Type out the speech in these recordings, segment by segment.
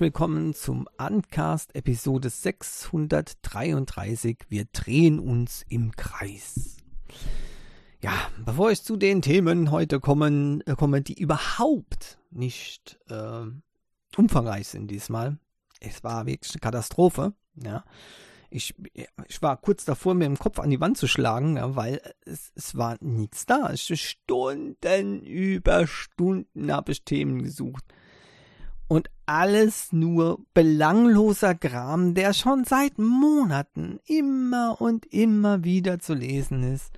willkommen zum Uncast Episode 633. Wir drehen uns im Kreis. Ja, bevor ich zu den Themen heute kommen, äh, komme, die überhaupt nicht äh, umfangreich sind diesmal. Es war wirklich eine Katastrophe. Ja. Ich, ich war kurz davor, mir im Kopf an die Wand zu schlagen, ja, weil es, es war nichts da. Stunden über Stunden habe ich Themen gesucht alles nur belangloser Gram, der schon seit Monaten immer und immer wieder zu lesen ist.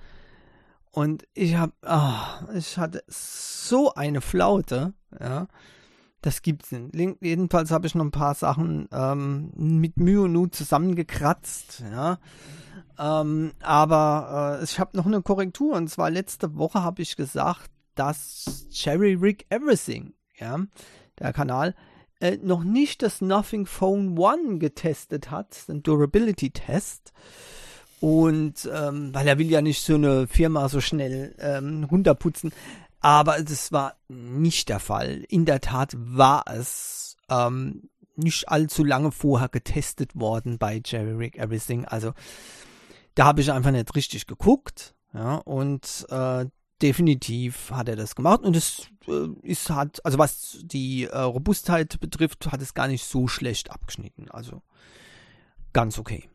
Und ich hab, oh, ich hatte so eine Flaute, ja. Das gibt's nicht. Jedenfalls habe ich noch ein paar Sachen ähm, mit Mühe und Not zusammengekratzt, ja. Ähm, aber äh, ich habe noch eine Korrektur und zwar letzte Woche habe ich gesagt, dass Cherry Rig Everything, ja, der Kanal, äh, noch nicht das Nothing Phone One getestet hat, den Durability Test. Und ähm, weil er will ja nicht so eine Firma so schnell ähm, runterputzen. Aber das war nicht der Fall. In der Tat war es ähm, nicht allzu lange vorher getestet worden bei Jerry Rick Everything. Also da habe ich einfach nicht richtig geguckt. Ja, und äh, definitiv hat er das gemacht und es äh, ist hat, also was die äh, Robustheit betrifft, hat es gar nicht so schlecht abgeschnitten. Also ganz okay.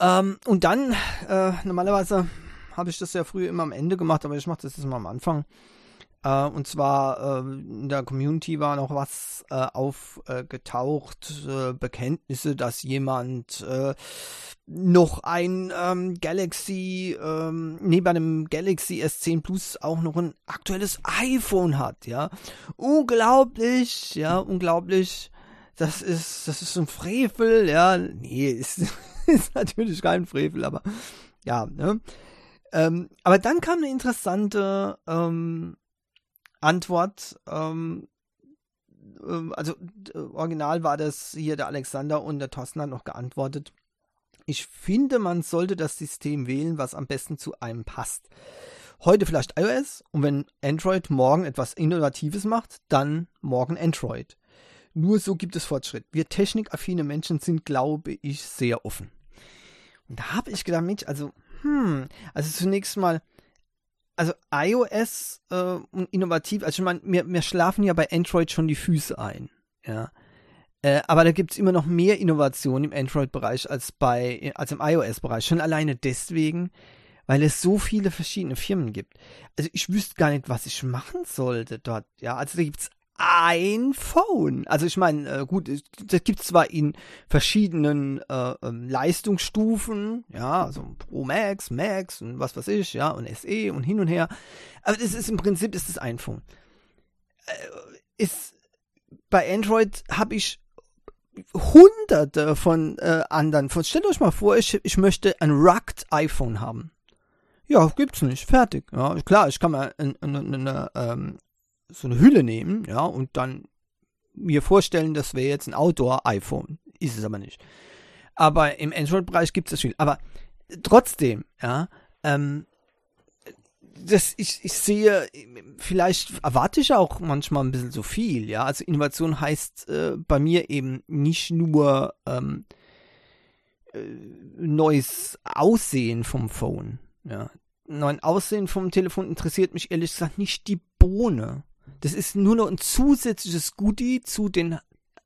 Ähm, und dann, äh, normalerweise habe ich das ja früher immer am Ende gemacht, aber ich mache das jetzt mal am Anfang. Äh, und zwar äh, in der Community war noch was äh, aufgetaucht, äh, Bekenntnisse, dass jemand äh, noch ein ähm, Galaxy, ähm, neben einem Galaxy S10 Plus auch noch ein aktuelles iPhone hat, ja. Unglaublich, ja, unglaublich. Das ist, das ist ein Frevel, ja. Nee, ist, ist natürlich kein Frevel, aber ja, ne. Ähm, aber dann kam eine interessante ähm, Antwort. Ähm, ähm, also original war das hier der Alexander und der Thorsten hat noch geantwortet. Ich finde, man sollte das System wählen, was am besten zu einem passt. Heute vielleicht iOS und wenn Android morgen etwas Innovatives macht, dann morgen Android. Nur so gibt es Fortschritt. Wir technikaffine Menschen sind, glaube ich, sehr offen. Und da habe ich gedacht, Mensch, also, hm, also zunächst mal, also iOS äh, innovativ, also ich meine, wir, wir schlafen ja bei Android schon die Füße ein, ja. Äh, aber da gibt es immer noch mehr Innovation im Android-Bereich als bei, als im iOS-Bereich. Schon alleine deswegen, weil es so viele verschiedene Firmen gibt. Also ich wüsste gar nicht, was ich machen sollte dort. Ja, also da gibt es ein Phone. Also ich meine, äh, gut, das gibt zwar in verschiedenen äh, ähm, Leistungsstufen, ja, also Pro Max, Max und was weiß ich, ja, und SE und hin und her. Aber das ist im Prinzip ist das ein Phone. Äh, ist bei Android habe ich hunderte von äh, anderen. Von, stellt euch mal vor, ich, ich möchte ein Rugged iPhone haben. Ja, gibt's nicht. Fertig. Ja, klar, ich kann mal eine, eine, eine, ähm, so eine Hülle nehmen, ja, und dann mir vorstellen, das wäre jetzt ein Outdoor-iPhone. Ist es aber nicht. Aber im Android-Bereich gibt es das viel. Aber trotzdem, ja, ähm, das, ich, ich sehe, vielleicht erwarte ich auch manchmal ein bisschen so viel, ja. Also Innovation heißt äh, bei mir eben nicht nur ähm, äh, neues Aussehen vom Phone, ja. Neuen Aussehen vom Telefon interessiert mich ehrlich gesagt nicht die Bohne. Das ist nur noch ein zusätzliches Goodie zu den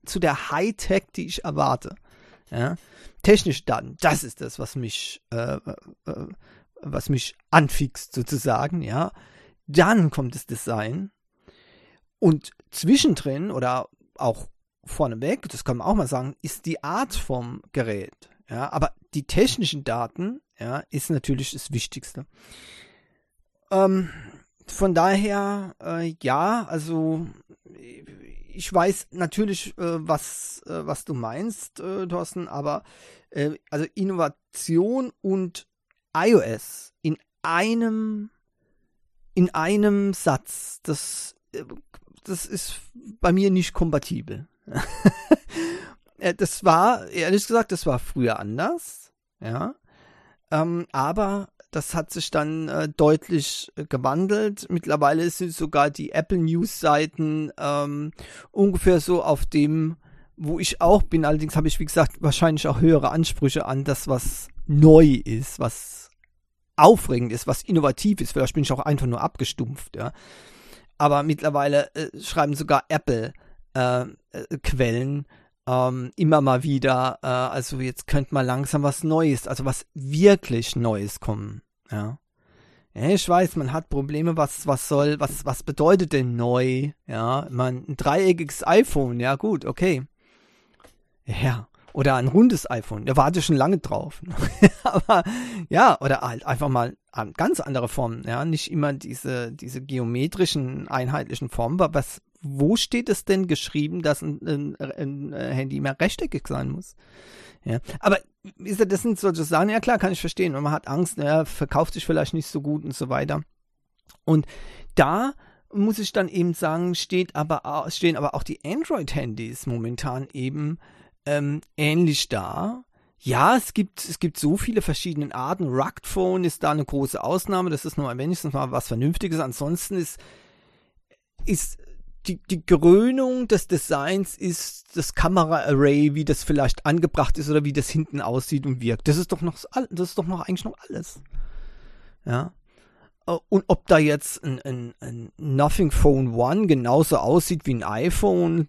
zu der Hightech, die ich erwarte. Ja? Technisch dann, das ist das, was mich, äh, äh, was mich anfixt sozusagen, ja. Dann kommt das Design und zwischendrin oder auch vorneweg, das kann man auch mal sagen, ist die Art vom Gerät. Ja, aber die technischen Daten, ja, ist natürlich das Wichtigste. Ähm, von daher, äh, ja, also ich weiß natürlich, äh, was, äh, was du meinst, äh, Thorsten, aber äh, also Innovation und iOS in einem in einem Satz, das äh, das ist bei mir nicht kompatibel. Äh, das war, ehrlich gesagt, das war früher anders, ja. Ähm, aber das hat sich dann äh, deutlich äh, gewandelt. Mittlerweile sind sogar die Apple News Seiten ähm, ungefähr so auf dem, wo ich auch bin. Allerdings habe ich, wie gesagt, wahrscheinlich auch höhere Ansprüche an das, was neu ist, was aufregend ist, was innovativ ist. Vielleicht bin ich auch einfach nur abgestumpft, ja. Aber mittlerweile äh, schreiben sogar Apple äh, äh, ähm, immer mal wieder, äh, also jetzt könnte mal langsam was Neues, also was wirklich Neues kommen, ja. Ich weiß, man hat Probleme, was, was soll, was, was bedeutet denn neu? Ja, man, ein dreieckiges iPhone, ja gut, okay. Ja, oder ein rundes iPhone, da warte ich schon lange drauf. Aber ja, oder halt einfach mal an ganz andere Formen, ja, nicht immer diese, diese geometrischen, einheitlichen Formen, aber was, wo steht es denn geschrieben, dass ein, ein, ein Handy mehr rechteckig sein muss? Ja, aber das sind solche Sachen, ja klar, kann ich verstehen. Und man hat Angst, ja, verkauft sich vielleicht nicht so gut und so weiter. Und da muss ich dann eben sagen, steht aber, stehen aber auch die Android-Handys momentan eben ähm, ähnlich da. Ja, es gibt, es gibt so viele verschiedene Arten. Rugged Phone ist da eine große Ausnahme. Das ist nur wenigstens mal was Vernünftiges. Ansonsten ist, ist die, die Krönung des Designs ist das Kamera-Array, wie das vielleicht angebracht ist oder wie das hinten aussieht und wirkt. Das ist doch noch, das ist doch noch eigentlich noch alles. Ja. Äh, und ob da jetzt ein, ein, ein Nothing Phone One genauso aussieht wie ein iPhone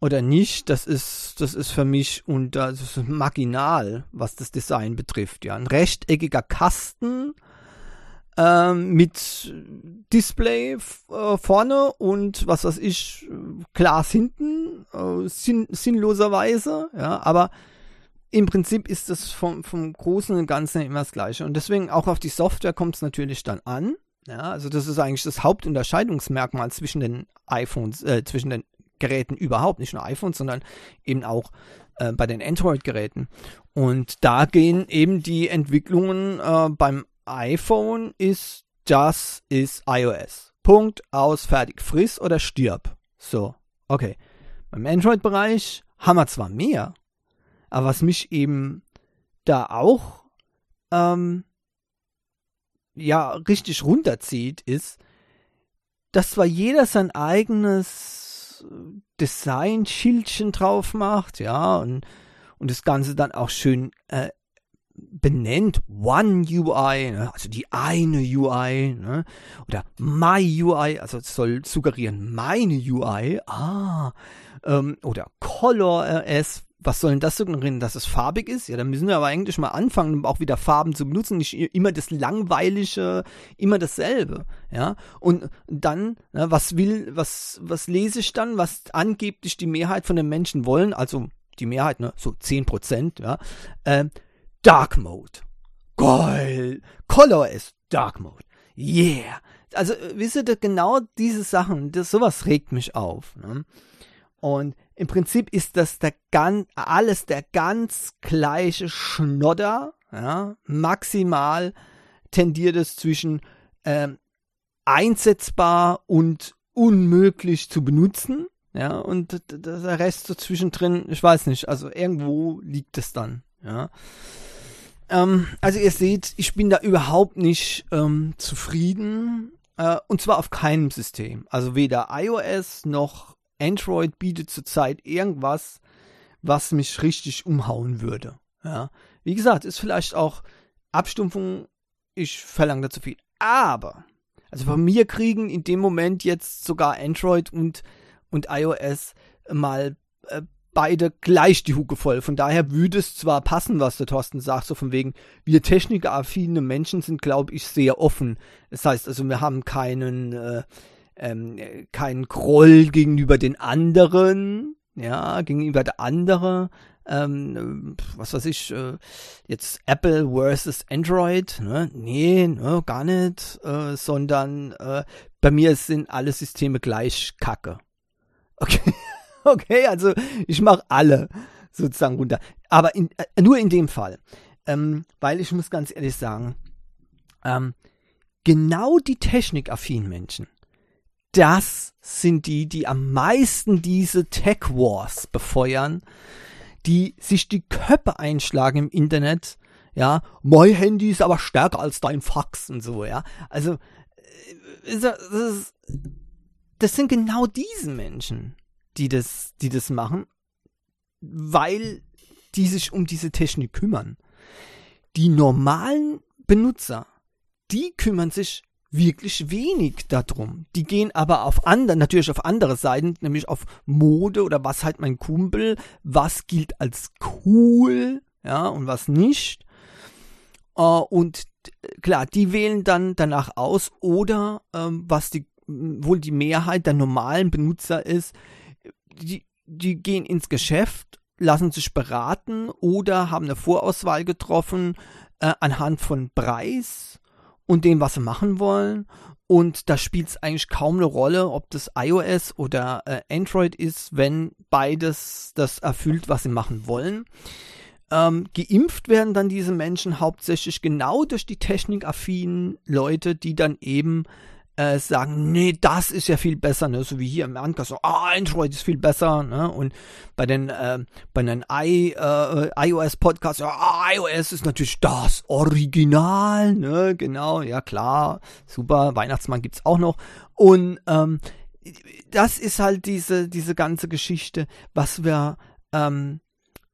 oder nicht, das ist, das ist für mich und das ist marginal, was das Design betrifft. Ja, ein rechteckiger Kasten ähm, mit Display äh, vorne und was weiß ich, Glas hinten, äh, sinn sinnloserweise, ja, aber im Prinzip ist das vom, vom Großen und Ganzen immer das Gleiche. Und deswegen auch auf die Software kommt es natürlich dann an. Ja, also das ist eigentlich das Hauptunterscheidungsmerkmal zwischen den iPhones, äh, zwischen den Geräten überhaupt, nicht nur iPhones, sondern eben auch äh, bei den Android-Geräten. Und da gehen eben die Entwicklungen äh, beim iPhone ist, das ist iOS. Punkt, aus, fertig. Friss oder stirb. So, okay. Beim Android-Bereich haben wir zwar mehr, aber was mich eben da auch ähm, ja richtig runterzieht, ist, dass zwar jeder sein eigenes Design-Schildchen drauf macht, ja, und, und das Ganze dann auch schön äh, benennt, One UI, ne, also die eine UI, ne, oder My UI, also es soll suggerieren, meine UI, ah, ähm, oder Color RS, was soll denn das suggerieren, dass es farbig ist? Ja, dann müssen wir aber eigentlich mal anfangen, auch wieder Farben zu benutzen, nicht immer das langweilige, immer dasselbe, ja. Und dann, ne, was will, was, was lese ich dann, was angeblich die Mehrheit von den Menschen wollen, also die Mehrheit, ne, so 10 Prozent, ja, äh, Dark Mode. Geil. Color ist Dark Mode. Yeah. Also, wisst ihr, genau diese Sachen, das, sowas regt mich auf. Ne? Und im Prinzip ist das der ganz, alles der ganz gleiche Schnodder. Ja? Maximal tendiert es zwischen ähm, einsetzbar und unmöglich zu benutzen. Ja, und der Rest so zwischendrin, ich weiß nicht, also irgendwo liegt es dann. Ja. Ähm, also ihr seht, ich bin da überhaupt nicht ähm, zufrieden. Äh, und zwar auf keinem System. Also weder iOS noch Android bietet zurzeit irgendwas, was mich richtig umhauen würde. Ja. Wie gesagt, ist vielleicht auch Abstumpfung, ich verlange da zu viel. Aber, also von mir kriegen in dem Moment jetzt sogar Android und, und iOS mal äh, beide gleich die Hucke voll. Von daher würde es zwar passen, was der Thorsten sagt, so von wegen, wir technikaffine Menschen sind, glaube ich, sehr offen. Das heißt also, wir haben keinen, äh, ähm, keinen Groll gegenüber den anderen, ja, gegenüber der andere. Ähm, was weiß ich, äh, jetzt Apple versus Android, ne? Nee, ne, gar nicht, äh, sondern äh, bei mir sind alle Systeme gleich kacke. Okay. Okay, also ich mache alle sozusagen runter. Aber in, äh, nur in dem Fall. Ähm, weil ich muss ganz ehrlich sagen, ähm, genau die technikaffinen Menschen, das sind die, die am meisten diese Tech Wars befeuern, die sich die Köpfe einschlagen im Internet, ja, mein Handy ist aber stärker als dein Fax und so, ja. Also, äh, das, das sind genau diese Menschen, die das, die das machen, weil die sich um diese Technik kümmern. Die normalen Benutzer, die kümmern sich wirklich wenig darum. Die gehen aber auf andere, natürlich auf andere Seiten, nämlich auf Mode oder was halt mein Kumpel, was gilt als cool, ja, und was nicht. Uh, und klar, die wählen dann danach aus oder ähm, was die wohl die Mehrheit der normalen Benutzer ist, die, die gehen ins Geschäft, lassen sich beraten oder haben eine Vorauswahl getroffen äh, anhand von Preis und dem, was sie machen wollen. Und da spielt es eigentlich kaum eine Rolle, ob das iOS oder äh, Android ist, wenn beides das erfüllt, was sie machen wollen. Ähm, geimpft werden dann diese Menschen hauptsächlich genau durch die technikaffinen Leute, die dann eben äh, sagen, nee, das ist ja viel besser, ne? so wie hier im Anker, so, ah, Android ist viel besser, ne? und bei den, äh, bei den I, äh, iOS-Podcasts, ja, ah, iOS ist natürlich das Original, ne, genau, ja klar, super, Weihnachtsmann gibt's auch noch, und, ähm, das ist halt diese, diese ganze Geschichte, was wir, ähm,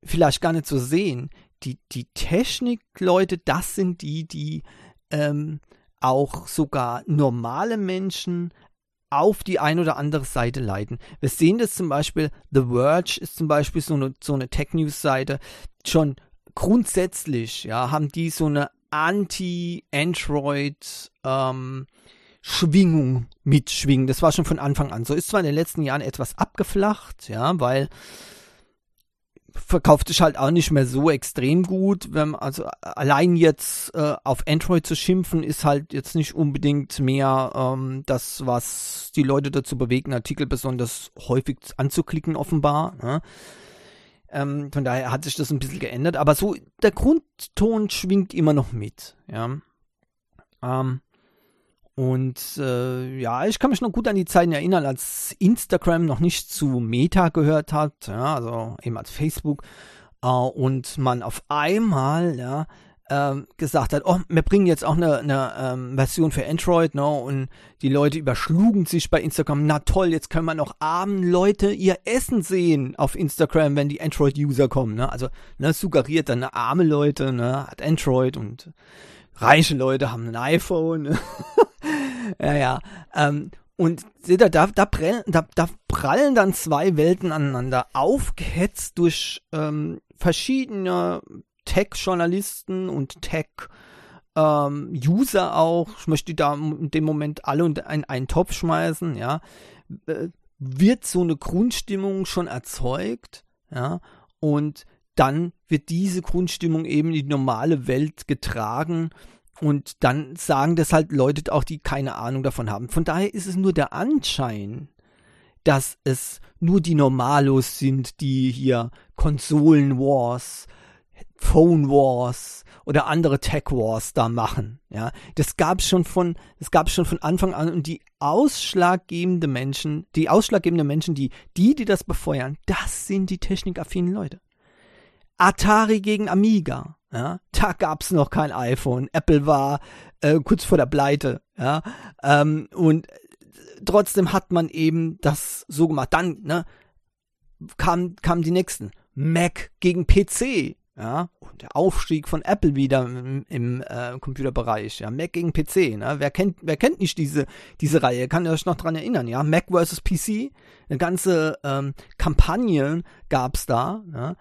vielleicht gar nicht so sehen. Die, die Technikleute, das sind die, die, ähm, auch sogar normale Menschen auf die ein oder andere Seite leiten. Wir sehen das zum Beispiel, The Verge ist zum Beispiel so eine, so eine Tech-News-Seite, schon grundsätzlich, ja, haben die so eine Anti-Android, ähm, Schwingung mitschwingen. Das war schon von Anfang an so. Ist zwar in den letzten Jahren etwas abgeflacht, ja, weil verkauft sich halt auch nicht mehr so extrem gut. Wenn, also allein jetzt äh, auf Android zu schimpfen, ist halt jetzt nicht unbedingt mehr ähm, das, was die Leute dazu bewegen, Artikel besonders häufig anzuklicken, offenbar. Ne? Ähm, von daher hat sich das ein bisschen geändert, aber so der Grundton schwingt immer noch mit. Ja. Ähm, und äh, ja, ich kann mich noch gut an die Zeiten erinnern, als Instagram noch nicht zu Meta gehört hat, ja, also eben als Facebook, äh, und man auf einmal, ja, äh, gesagt hat, oh, wir bringen jetzt auch eine, eine ähm, Version für Android, ne? Und die Leute überschlugen sich bei Instagram. Na toll, jetzt können wir noch armen Leute ihr Essen sehen auf Instagram, wenn die Android-User kommen, ne? Also, ne, suggeriert dann arme Leute, ne, hat Android und reiche Leute haben ein iPhone. Ne? ja, ja. Ähm, und seht ihr, da, da, prallen, da, da prallen dann zwei Welten aneinander, aufgehetzt durch ähm, verschiedene Tech-Journalisten und Tech- ähm, auch, ich möchte da in dem Moment alle in einen Topf schmeißen, ja, äh, wird so eine Grundstimmung schon erzeugt, ja, und dann wird diese Grundstimmung eben in die normale Welt getragen und dann sagen das halt Leute auch, die keine Ahnung davon haben. Von daher ist es nur der Anschein, dass es nur die Normalos sind, die hier Konsolen Wars, Phone Wars oder andere Tech Wars da machen. Ja, das gab schon von, das gab schon von Anfang an und die ausschlaggebende Menschen, die ausschlaggebende Menschen, die, die, die das befeuern, das sind die technikaffinen Leute. Atari gegen Amiga. Ja, da gab's noch kein iPhone. Apple war äh, kurz vor der Pleite. Ja, ähm, und trotzdem hat man eben das so gemacht. Dann ne, kam kamen die nächsten. Mac gegen PC. Ja, und der Aufstieg von Apple wieder im, im äh, Computerbereich. Ja, Mac gegen PC. Ne? Wer kennt, wer kennt nicht diese diese Reihe? Kann ihr euch noch dran erinnern? Ja, Mac versus PC. Eine ganze ähm, Kampagne gab's da. Ja?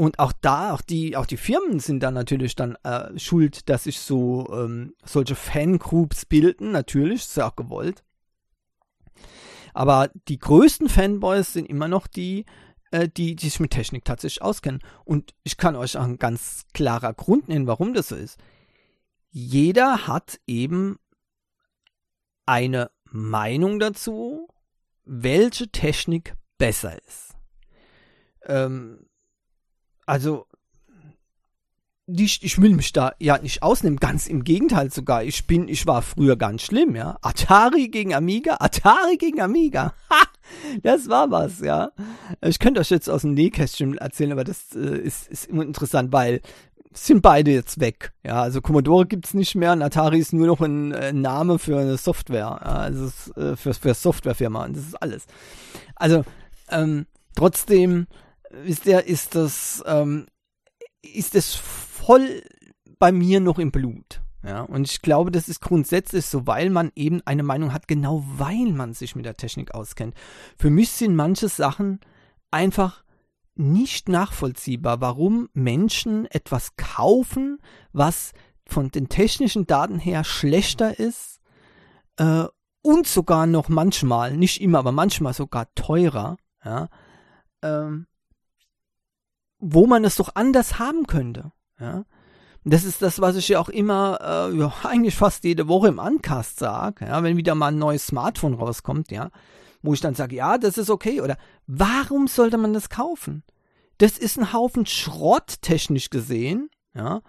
Und auch da, auch die, auch die Firmen sind dann natürlich dann äh, schuld, dass sich so ähm, solche Fangroups bilden. Natürlich, ist ja auch gewollt. Aber die größten Fanboys sind immer noch die, äh, die, die sich mit Technik tatsächlich auskennen. Und ich kann euch auch ein ganz klarer Grund nennen, warum das so ist. Jeder hat eben eine Meinung dazu, welche Technik besser ist. Ähm, also nicht, ich will mich da ja nicht ausnehmen, ganz im Gegenteil sogar. Ich bin, ich war früher ganz schlimm, ja. Atari gegen Amiga, Atari gegen Amiga. Ha! Das war was, ja. Ich könnte euch jetzt aus dem Nähkästchen erzählen, aber das äh, ist, ist immer interessant, weil sind beide jetzt weg. Ja, also Commodore gibt's nicht mehr und Atari ist nur noch ein, ein äh, Name für eine Software. Also äh, für, für Softwarefirma und das ist alles. Also ähm, trotzdem ist der ist das ähm, ist das voll bei mir noch im Blut. Ja, und ich glaube, das ist grundsätzlich so, weil man eben eine Meinung hat, genau weil man sich mit der Technik auskennt. Für mich sind manche Sachen einfach nicht nachvollziehbar, warum Menschen etwas kaufen, was von den technischen Daten her schlechter ist äh, und sogar noch manchmal, nicht immer, aber manchmal sogar teurer, ja, ähm, wo man es doch anders haben könnte. Ja. Das ist das, was ich ja auch immer, äh, ja, eigentlich fast jede Woche im Uncast sage, ja, wenn wieder mal ein neues Smartphone rauskommt, ja, wo ich dann sage, ja, das ist okay, oder warum sollte man das kaufen? Das ist ein Haufen Schrott, technisch gesehen, ja,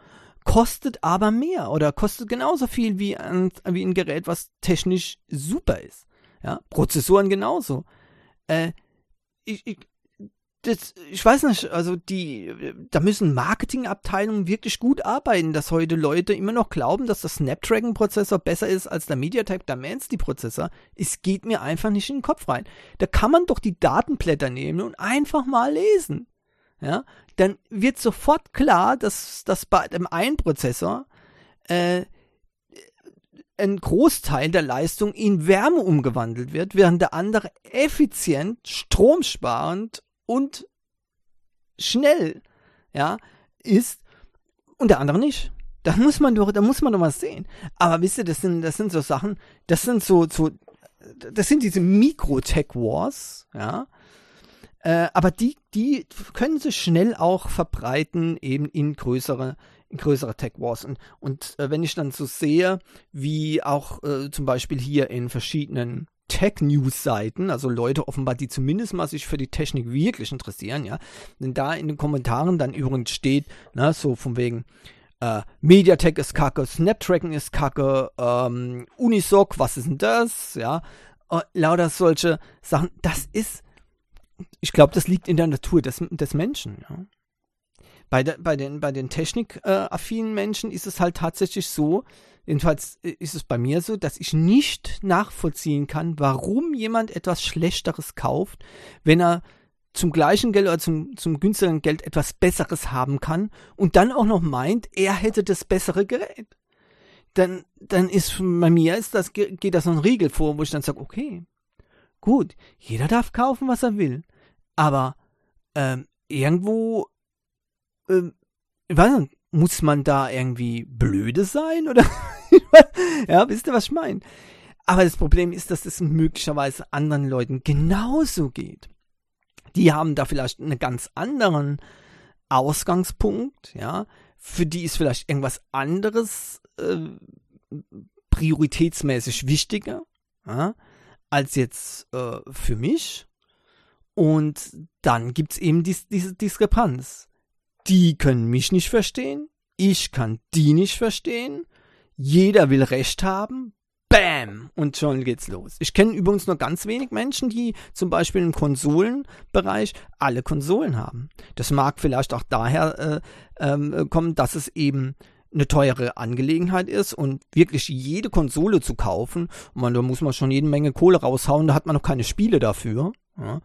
kostet aber mehr oder kostet genauso viel wie ein, wie ein Gerät, was technisch super ist. Ja, Prozessoren genauso. Äh, ich, ich, das, ich weiß nicht, also die, da müssen Marketingabteilungen wirklich gut arbeiten, dass heute Leute immer noch glauben, dass der Snapdragon-Prozessor besser ist als der MediaTek Dimensity-Prozessor. Es geht mir einfach nicht in den Kopf rein. Da kann man doch die Datenblätter nehmen und einfach mal lesen. Ja, dann wird sofort klar, dass, dass bei dem einen Prozessor äh, ein Großteil der Leistung in Wärme umgewandelt wird, während der andere effizient, stromsparend und schnell, ja, ist und der andere nicht. Da muss man doch, da muss man doch was sehen. Aber wisst ihr, das sind, das sind so Sachen, das sind so, so, das sind diese Mikro-Tech-Wars, ja. Äh, aber die, die können sich schnell auch verbreiten, eben in größere, in größere Tech Wars. Und, und äh, wenn ich dann so sehe, wie auch äh, zum Beispiel hier in verschiedenen Tech-News-Seiten, also Leute offenbar, die zumindest mal sich für die Technik wirklich interessieren, ja, wenn da in den Kommentaren dann übrigens steht, ne, so von wegen, äh, MediaTek ist kacke, Snapdragon ist kacke, ähm, Unisoc, was ist denn das, ja, äh, lauter solche Sachen, das ist, ich glaube, das liegt in der Natur des, des Menschen, ja. Bei, de, bei den, bei den technikaffinen Menschen ist es halt tatsächlich so, Jedenfalls äh, ist es bei mir so, dass ich nicht nachvollziehen kann, warum jemand etwas Schlechteres kauft, wenn er zum gleichen Geld oder zum, zum günstigeren Geld etwas Besseres haben kann und dann auch noch meint, er hätte das bessere Gerät. Dann, dann ist bei mir ist das, geht das so ein Riegel vor, wo ich dann sage, okay, gut, jeder darf kaufen, was er will. Aber ähm, irgendwo, ähm, weiß muss man da irgendwie blöde sein oder ja, wisst ihr, was ich meine? Aber das Problem ist, dass es das möglicherweise anderen Leuten genauso geht. Die haben da vielleicht einen ganz anderen Ausgangspunkt, ja. Für die ist vielleicht irgendwas anderes äh, prioritätsmäßig wichtiger ja, als jetzt äh, für mich. Und dann gibt's eben dies, diese Diskrepanz. Die können mich nicht verstehen, ich kann die nicht verstehen jeder will Recht haben, Bam! Und schon geht's los. Ich kenne übrigens nur ganz wenig Menschen, die zum Beispiel im Konsolenbereich alle Konsolen haben. Das mag vielleicht auch daher äh, ähm, kommen, dass es eben eine teure Angelegenheit ist und wirklich jede Konsole zu kaufen, man, da muss man schon jede Menge Kohle raushauen, da hat man noch keine Spiele dafür. Ja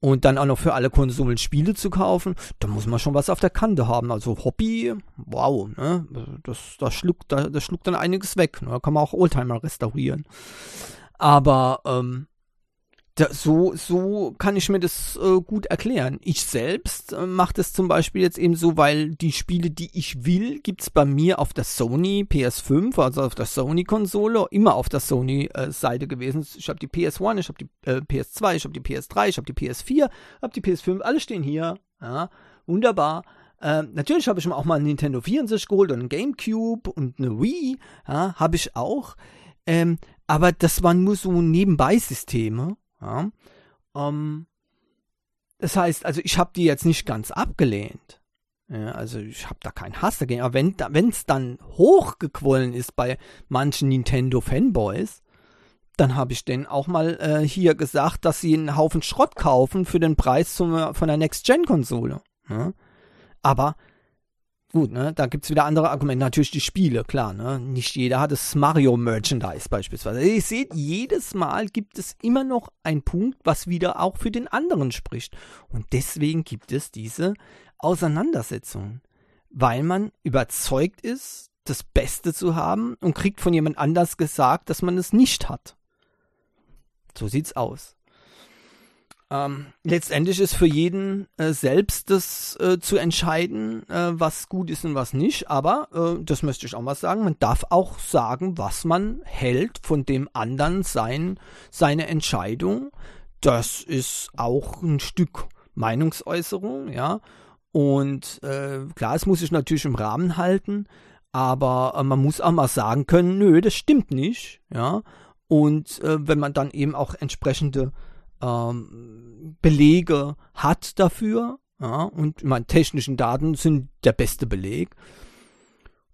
und dann auch noch für alle Konsolen Spiele zu kaufen, da muss man schon was auf der Kante haben. Also Hobby, wow, ne? Das, das, schluckt, das schluckt dann einiges weg. Ne? Da kann man auch Oldtimer restaurieren. Aber ähm, da, so, so kann ich mir das äh, gut erklären. Ich selbst äh, mache das zum Beispiel jetzt eben so, weil die Spiele, die ich will, gibt's bei mir auf der Sony PS5, also auf der Sony-Konsole, immer auf der Sony-Seite äh, gewesen. Ich habe die PS1, ich habe die äh, PS2, ich habe die PS3, ich habe die PS4, habe die PS5, alle stehen hier. Ja, wunderbar. Äh, natürlich habe ich mir auch mal ein Nintendo 64 geholt und ein Gamecube und eine Wii, ja, habe ich auch. Ähm, aber das waren nur so Nebenbei-Systeme. Ja? Ähm, das heißt, also ich habe die jetzt nicht ganz abgelehnt. Ja, also ich habe da keinen Hass dagegen. Aber wenn es dann hochgequollen ist bei manchen Nintendo-Fanboys, dann habe ich denen auch mal äh, hier gesagt, dass sie einen Haufen Schrott kaufen für den Preis zum, von der Next-Gen-Konsole. Ja? Aber Gut, ne, da gibt's wieder andere Argumente. Natürlich die Spiele, klar, ne. Nicht jeder hat das Mario-Merchandise beispielsweise. Ihr seht, jedes Mal gibt es immer noch einen Punkt, was wieder auch für den anderen spricht. Und deswegen gibt es diese Auseinandersetzungen. Weil man überzeugt ist, das Beste zu haben und kriegt von jemand anders gesagt, dass man es nicht hat. So sieht's aus. Ähm, letztendlich ist für jeden äh, selbst das äh, zu entscheiden, äh, was gut ist und was nicht. Aber, äh, das möchte ich auch mal sagen, man darf auch sagen, was man hält von dem anderen sein, seine Entscheidung. Das ist auch ein Stück Meinungsäußerung, ja. Und äh, klar, es muss sich natürlich im Rahmen halten, aber äh, man muss auch mal sagen können, nö, das stimmt nicht, ja. Und wenn man dann eben auch entsprechende ähm, Belege hat dafür. Ja, und meine technischen Daten sind der beste Beleg.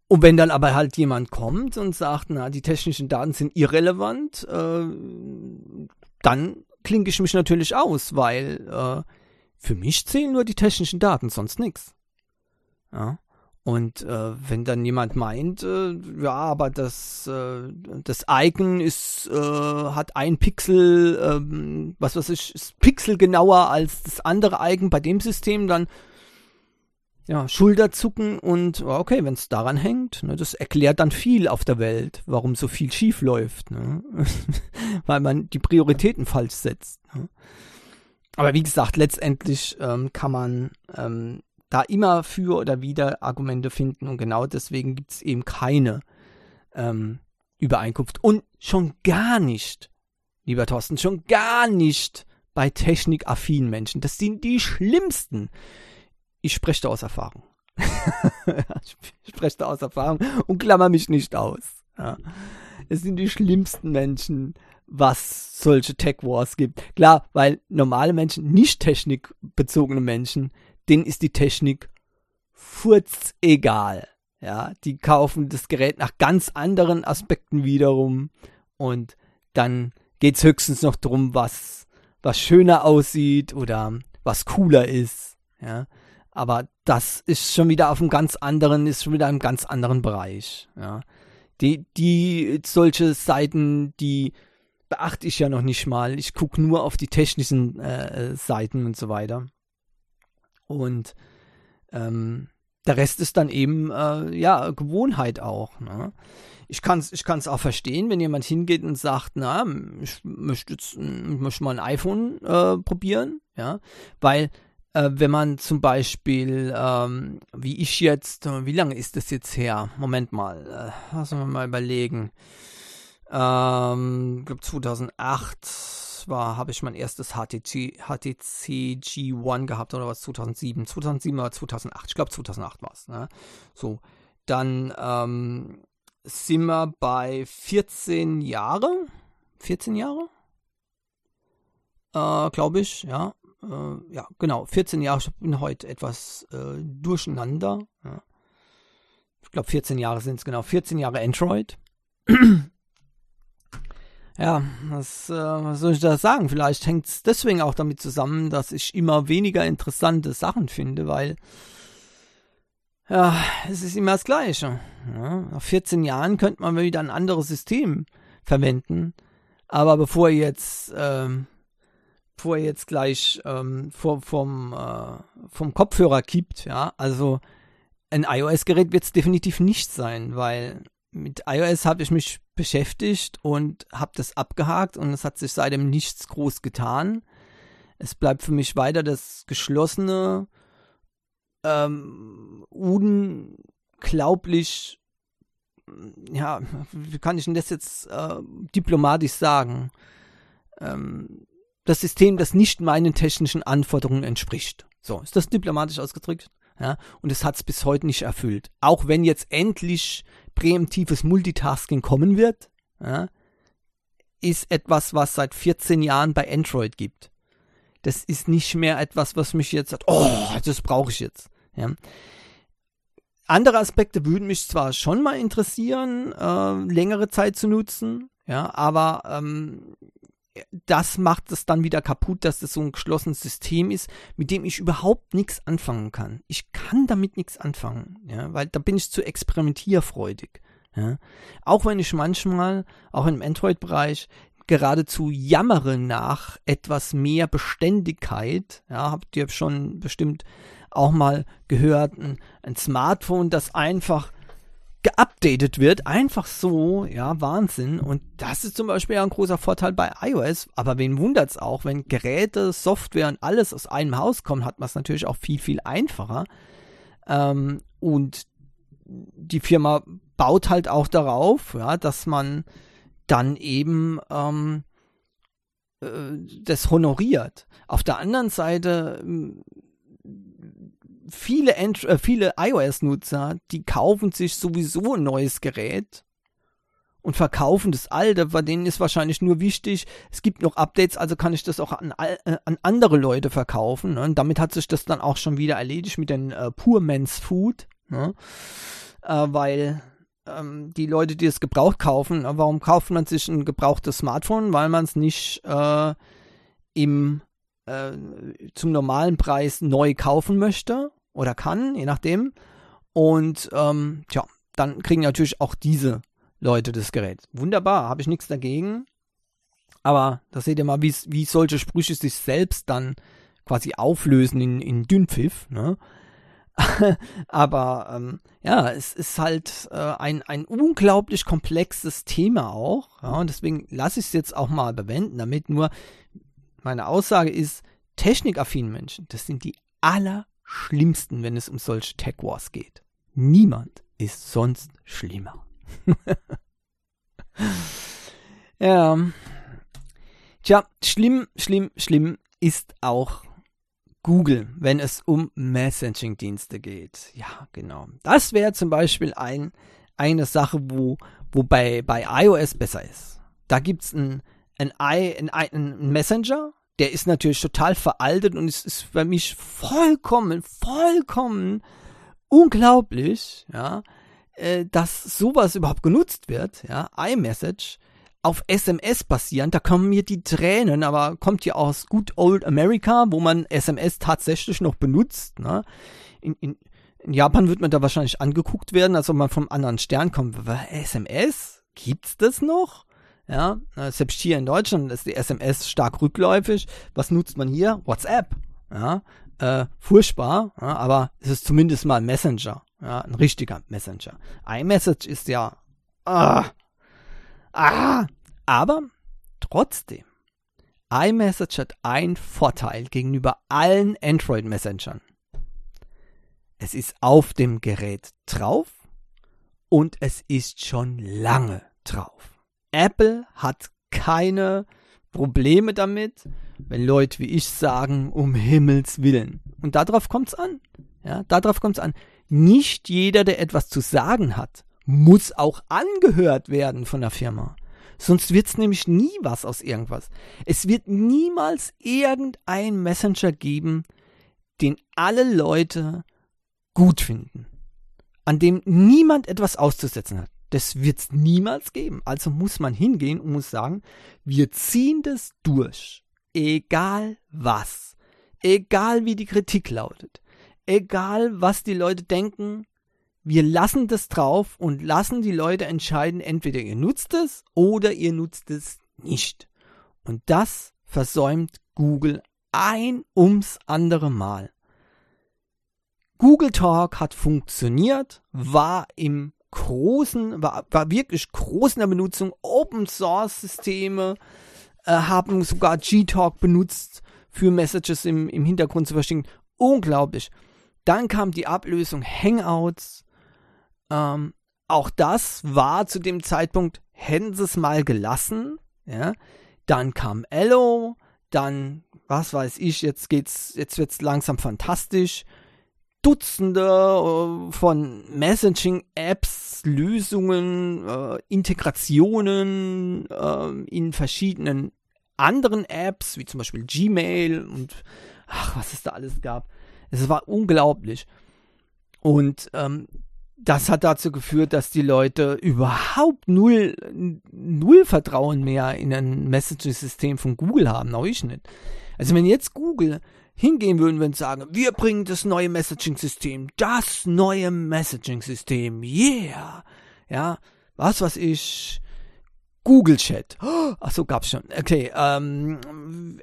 Und wenn dann aber halt jemand kommt und sagt, na, die technischen Daten sind irrelevant, äh, dann klinke ich mich natürlich aus, weil äh, für mich zählen nur die technischen Daten, sonst nichts. Ja. Und äh, wenn dann jemand meint, äh, ja, aber das, äh, das Icon ist, äh, hat ein Pixel, ähm, was weiß ich, ist Pixel genauer als das andere Icon bei dem System, dann ja, Schulterzucken und okay, wenn es daran hängt, ne, das erklärt dann viel auf der Welt, warum so viel schief läuft, ne? weil man die Prioritäten falsch setzt. Ne? Aber wie gesagt, letztendlich ähm, kann man ähm, da immer für oder wieder Argumente finden und genau deswegen gibt es eben keine ähm, Übereinkunft. Und schon gar nicht, lieber Thorsten, schon gar nicht bei technikaffinen Menschen. Das sind die schlimmsten. Ich spreche da aus Erfahrung. ich spreche da aus Erfahrung und klammer mich nicht aus. Ja. Es sind die schlimmsten Menschen, was solche Tech Wars gibt. Klar, weil normale Menschen, nicht technikbezogene Menschen, denen ist die Technik furzegal. Ja, die kaufen das Gerät nach ganz anderen Aspekten wiederum und dann geht es höchstens noch darum, was, was schöner aussieht oder was cooler ist. Ja, aber das ist schon wieder auf einem ganz anderen, ist schon wieder im ganz anderen Bereich. Ja, die, die, solche Seiten, die beachte ich ja noch nicht mal. Ich gucke nur auf die technischen äh, Seiten und so weiter. Und ähm, der Rest ist dann eben, äh, ja, Gewohnheit auch. Ne? Ich kann es ich kann's auch verstehen, wenn jemand hingeht und sagt, na, ich möchte jetzt mal ein iPhone äh, probieren, ja, weil äh, wenn man zum Beispiel, ähm, wie ich jetzt, wie lange ist das jetzt her? Moment mal, äh, lassen wir mal überlegen. Ähm, ich glaube 2008 war, habe ich mein erstes HTC, HTC G1 gehabt oder was 2007, 2007 oder 2008, ich glaube 2008 war es. Ne? So, dann ähm, sind wir bei 14 Jahre, 14 Jahre, äh, glaube ich, ja, äh, ja, genau, 14 Jahre. Ich bin heute etwas äh, durcheinander. Ja. Ich glaube, 14 Jahre sind es genau, 14 Jahre Android. Ja, was, äh, was soll ich da sagen? Vielleicht hängt es deswegen auch damit zusammen, dass ich immer weniger interessante Sachen finde, weil ja, es ist immer das Gleiche. Ja, nach 14 Jahren könnte man wieder ein anderes System verwenden. Aber bevor ihr jetzt, ähm, bevor jetzt gleich ähm, vor, vom, äh, vom Kopfhörer kippt, ja, also ein iOS-Gerät wird es definitiv nicht sein, weil mit iOS habe ich mich beschäftigt und habe das abgehakt und es hat sich seitdem nichts groß getan. Es bleibt für mich weiter das geschlossene, ähm, unglaublich, ja, wie kann ich denn das jetzt äh, diplomatisch sagen? Ähm, das System, das nicht meinen technischen Anforderungen entspricht. So, ist das diplomatisch ausgedrückt? Ja, und es hat es bis heute nicht erfüllt. Auch wenn jetzt endlich präemptives Multitasking kommen wird, ja, ist etwas, was seit 14 Jahren bei Android gibt. Das ist nicht mehr etwas, was mich jetzt sagt, oh, das brauche ich jetzt. Ja. Andere Aspekte würden mich zwar schon mal interessieren, äh, längere Zeit zu nutzen, ja, aber ähm, das macht es dann wieder kaputt, dass das so ein geschlossenes System ist, mit dem ich überhaupt nichts anfangen kann. Ich kann damit nichts anfangen, ja, weil da bin ich zu experimentierfreudig. Ja. Auch wenn ich manchmal, auch im Android-Bereich, geradezu jammere nach etwas mehr Beständigkeit. Ja, habt ihr schon bestimmt auch mal gehört, ein, ein Smartphone, das einfach geupdatet wird, einfach so, ja, Wahnsinn. Und das ist zum Beispiel ja ein großer Vorteil bei iOS. Aber wen wundert es auch, wenn Geräte, Software und alles aus einem Haus kommen, hat man es natürlich auch viel, viel einfacher. Ähm, und die Firma baut halt auch darauf, ja, dass man dann eben ähm, äh, das honoriert. Auf der anderen Seite viele, äh, viele iOS-Nutzer, die kaufen sich sowieso ein neues Gerät und verkaufen das alte. Bei denen ist wahrscheinlich nur wichtig, es gibt noch Updates, also kann ich das auch an, äh, an andere Leute verkaufen. Ne? Und damit hat sich das dann auch schon wieder erledigt mit den äh, Poor Man's Food. Ne? Äh, weil ähm, die Leute, die es gebraucht kaufen, äh, warum kauft man sich ein gebrauchtes Smartphone? Weil man es nicht äh, im äh, zum normalen Preis neu kaufen möchte oder kann, je nachdem. Und ähm, tja, dann kriegen natürlich auch diese Leute das Gerät. Wunderbar, habe ich nichts dagegen. Aber da seht ihr mal, wie solche Sprüche sich selbst dann quasi auflösen in, in Dünnpfiff. Ne? Aber ähm, ja, es ist halt äh, ein, ein unglaublich komplexes Thema auch. Ja, und deswegen lasse ich es jetzt auch mal bewenden, damit nur meine Aussage ist, technikaffine Menschen, das sind die allerschlimmsten, wenn es um solche Tech Wars geht. Niemand ist sonst schlimmer. ja. Tja, schlimm, schlimm, schlimm ist auch Google, wenn es um Messaging-Dienste geht. Ja, genau. Das wäre zum Beispiel ein, eine Sache, wo, wo bei, bei iOS besser ist. Da gibt es ein, ein, ein, ein Messenger, der ist natürlich total veraltet und es ist für mich vollkommen, vollkommen unglaublich, ja, äh, dass sowas überhaupt genutzt wird, ja, iMessage auf SMS basierend, da kommen mir die Tränen, aber kommt ja aus Good Old America, wo man SMS tatsächlich noch benutzt. Ne? In, in, in Japan wird man da wahrscheinlich angeguckt werden, als ob man vom anderen Stern kommt. SMS? Gibt's das noch? Ja, selbst hier in Deutschland ist die SMS stark rückläufig. Was nutzt man hier? WhatsApp. Ja, äh, furchtbar, ja, aber es ist zumindest mal Messenger. Ja, ein richtiger Messenger. iMessage ist ja, ah, Ah, aber trotzdem, iMessage hat einen Vorteil gegenüber allen Android-Messengern. Es ist auf dem Gerät drauf und es ist schon lange drauf. Apple hat keine Probleme damit, wenn Leute wie ich sagen, um Himmels Willen. Und darauf kommt es an. Ja, darauf kommt es an. Nicht jeder, der etwas zu sagen hat, muss auch angehört werden von der Firma. Sonst wird es nämlich nie was aus irgendwas. Es wird niemals irgendein Messenger geben, den alle Leute gut finden. An dem niemand etwas auszusetzen hat. Das wird es niemals geben. Also muss man hingehen und muss sagen, wir ziehen das durch. Egal was. Egal wie die Kritik lautet. Egal was die Leute denken, wir lassen das drauf und lassen die Leute entscheiden, entweder ihr nutzt es oder ihr nutzt es nicht. Und das versäumt Google ein ums andere Mal. Google Talk hat funktioniert, war im großen, war, war wirklich groß in der Benutzung. Open Source Systeme äh, haben sogar G-Talk benutzt für Messages im, im Hintergrund zu verstehen. Unglaublich. Dann kam die Ablösung Hangouts ähm, auch das war zu dem Zeitpunkt, hätten sie es mal gelassen, ja. Dann kam Ello, dann, was weiß ich, jetzt geht's, jetzt wird's langsam fantastisch. Dutzende äh, von Messaging-Apps, Lösungen, äh, Integrationen äh, in verschiedenen anderen Apps, wie zum Beispiel Gmail und ach, was es da alles gab. Es war unglaublich. Und ähm, das hat dazu geführt, dass die Leute überhaupt null, null Vertrauen mehr in ein Messaging-System von Google haben, auch ich nicht. Also wenn jetzt Google hingehen würden und sagen, wir bringen das neue Messaging-System, das neue Messaging-System, yeah, ja, was was ich, Google Chat, ach so, gab's schon, okay, ähm,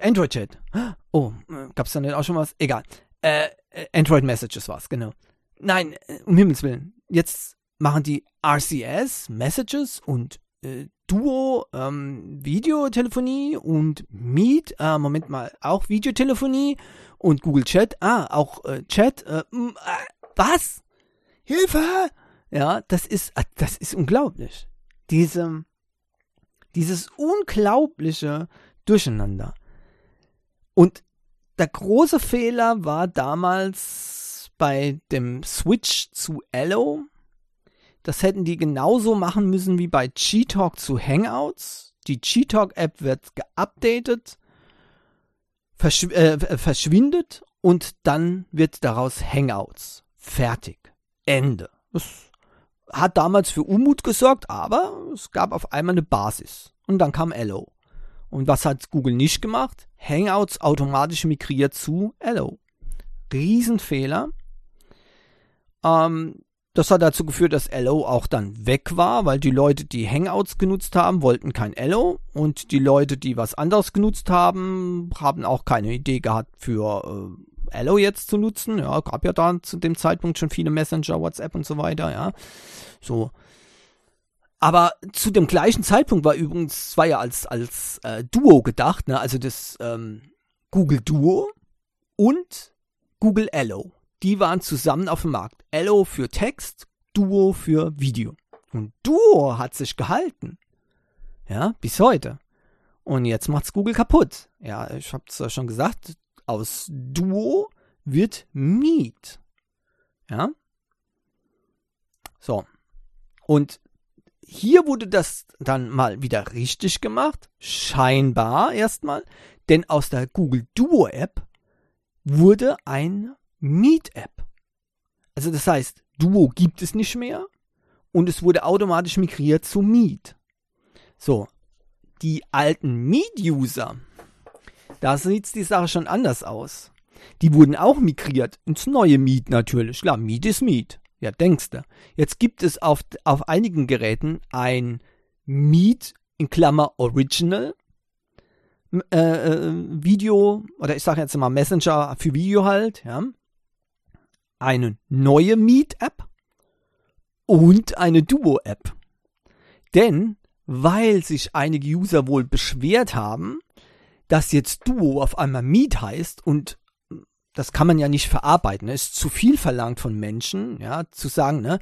Android Chat, oh, gab's da nicht auch schon was? Egal, äh, Android Messages war's, genau. Nein, um Himmels Willen, jetzt machen die RCS, Messages und äh, Duo, ähm, Videotelefonie und Meet, äh, Moment mal, auch Videotelefonie und Google Chat, ah, auch äh, Chat, äh, äh, was? Hilfe! Ja, das ist, äh, das ist unglaublich. Diese, dieses unglaubliche Durcheinander. Und der große Fehler war damals bei dem Switch zu Allo. Das hätten die genauso machen müssen wie bei G-Talk zu Hangouts. Die G-Talk-App wird geupdatet, verschw äh, verschwindet und dann wird daraus Hangouts. Fertig. Ende. Das hat damals für Unmut gesorgt, aber es gab auf einmal eine Basis. Und dann kam Allo. Und was hat Google nicht gemacht? Hangouts automatisch migriert zu Allo. Riesenfehler. Ähm, das hat dazu geführt, dass Allo auch dann weg war, weil die Leute, die Hangouts genutzt haben, wollten kein Allo und die Leute, die was anderes genutzt haben, haben auch keine Idee gehabt für äh, Allo jetzt zu nutzen. Ja, gab ja da zu dem Zeitpunkt schon viele Messenger, WhatsApp und so weiter, ja. So. Aber zu dem gleichen Zeitpunkt war übrigens, war ja als, als äh, Duo gedacht, ne? also das ähm, Google Duo und Google Allo die waren zusammen auf dem Markt. Ello für Text, Duo für Video. Und Duo hat sich gehalten. Ja, bis heute. Und jetzt macht's Google kaputt. Ja, ich hab's ja schon gesagt, aus Duo wird Meet. Ja? So. Und hier wurde das dann mal wieder richtig gemacht. Scheinbar erstmal. Denn aus der Google Duo App wurde ein Meet-App. Also das heißt, Duo gibt es nicht mehr und es wurde automatisch migriert zu Meet. So, die alten Meet-User, da sieht die Sache schon anders aus. Die wurden auch migriert ins neue Meet natürlich. Klar, Meet ist Meet. Ja, denkst du. Jetzt gibt es auf, auf einigen Geräten ein Meet in Klammer Original äh, äh, Video oder ich sage jetzt mal Messenger für Video halt, ja eine neue Meet-App und eine Duo-App. Denn weil sich einige User wohl beschwert haben, dass jetzt Duo auf einmal Meet heißt und das kann man ja nicht verarbeiten. Es ist zu viel verlangt von Menschen, ja, zu sagen, ne,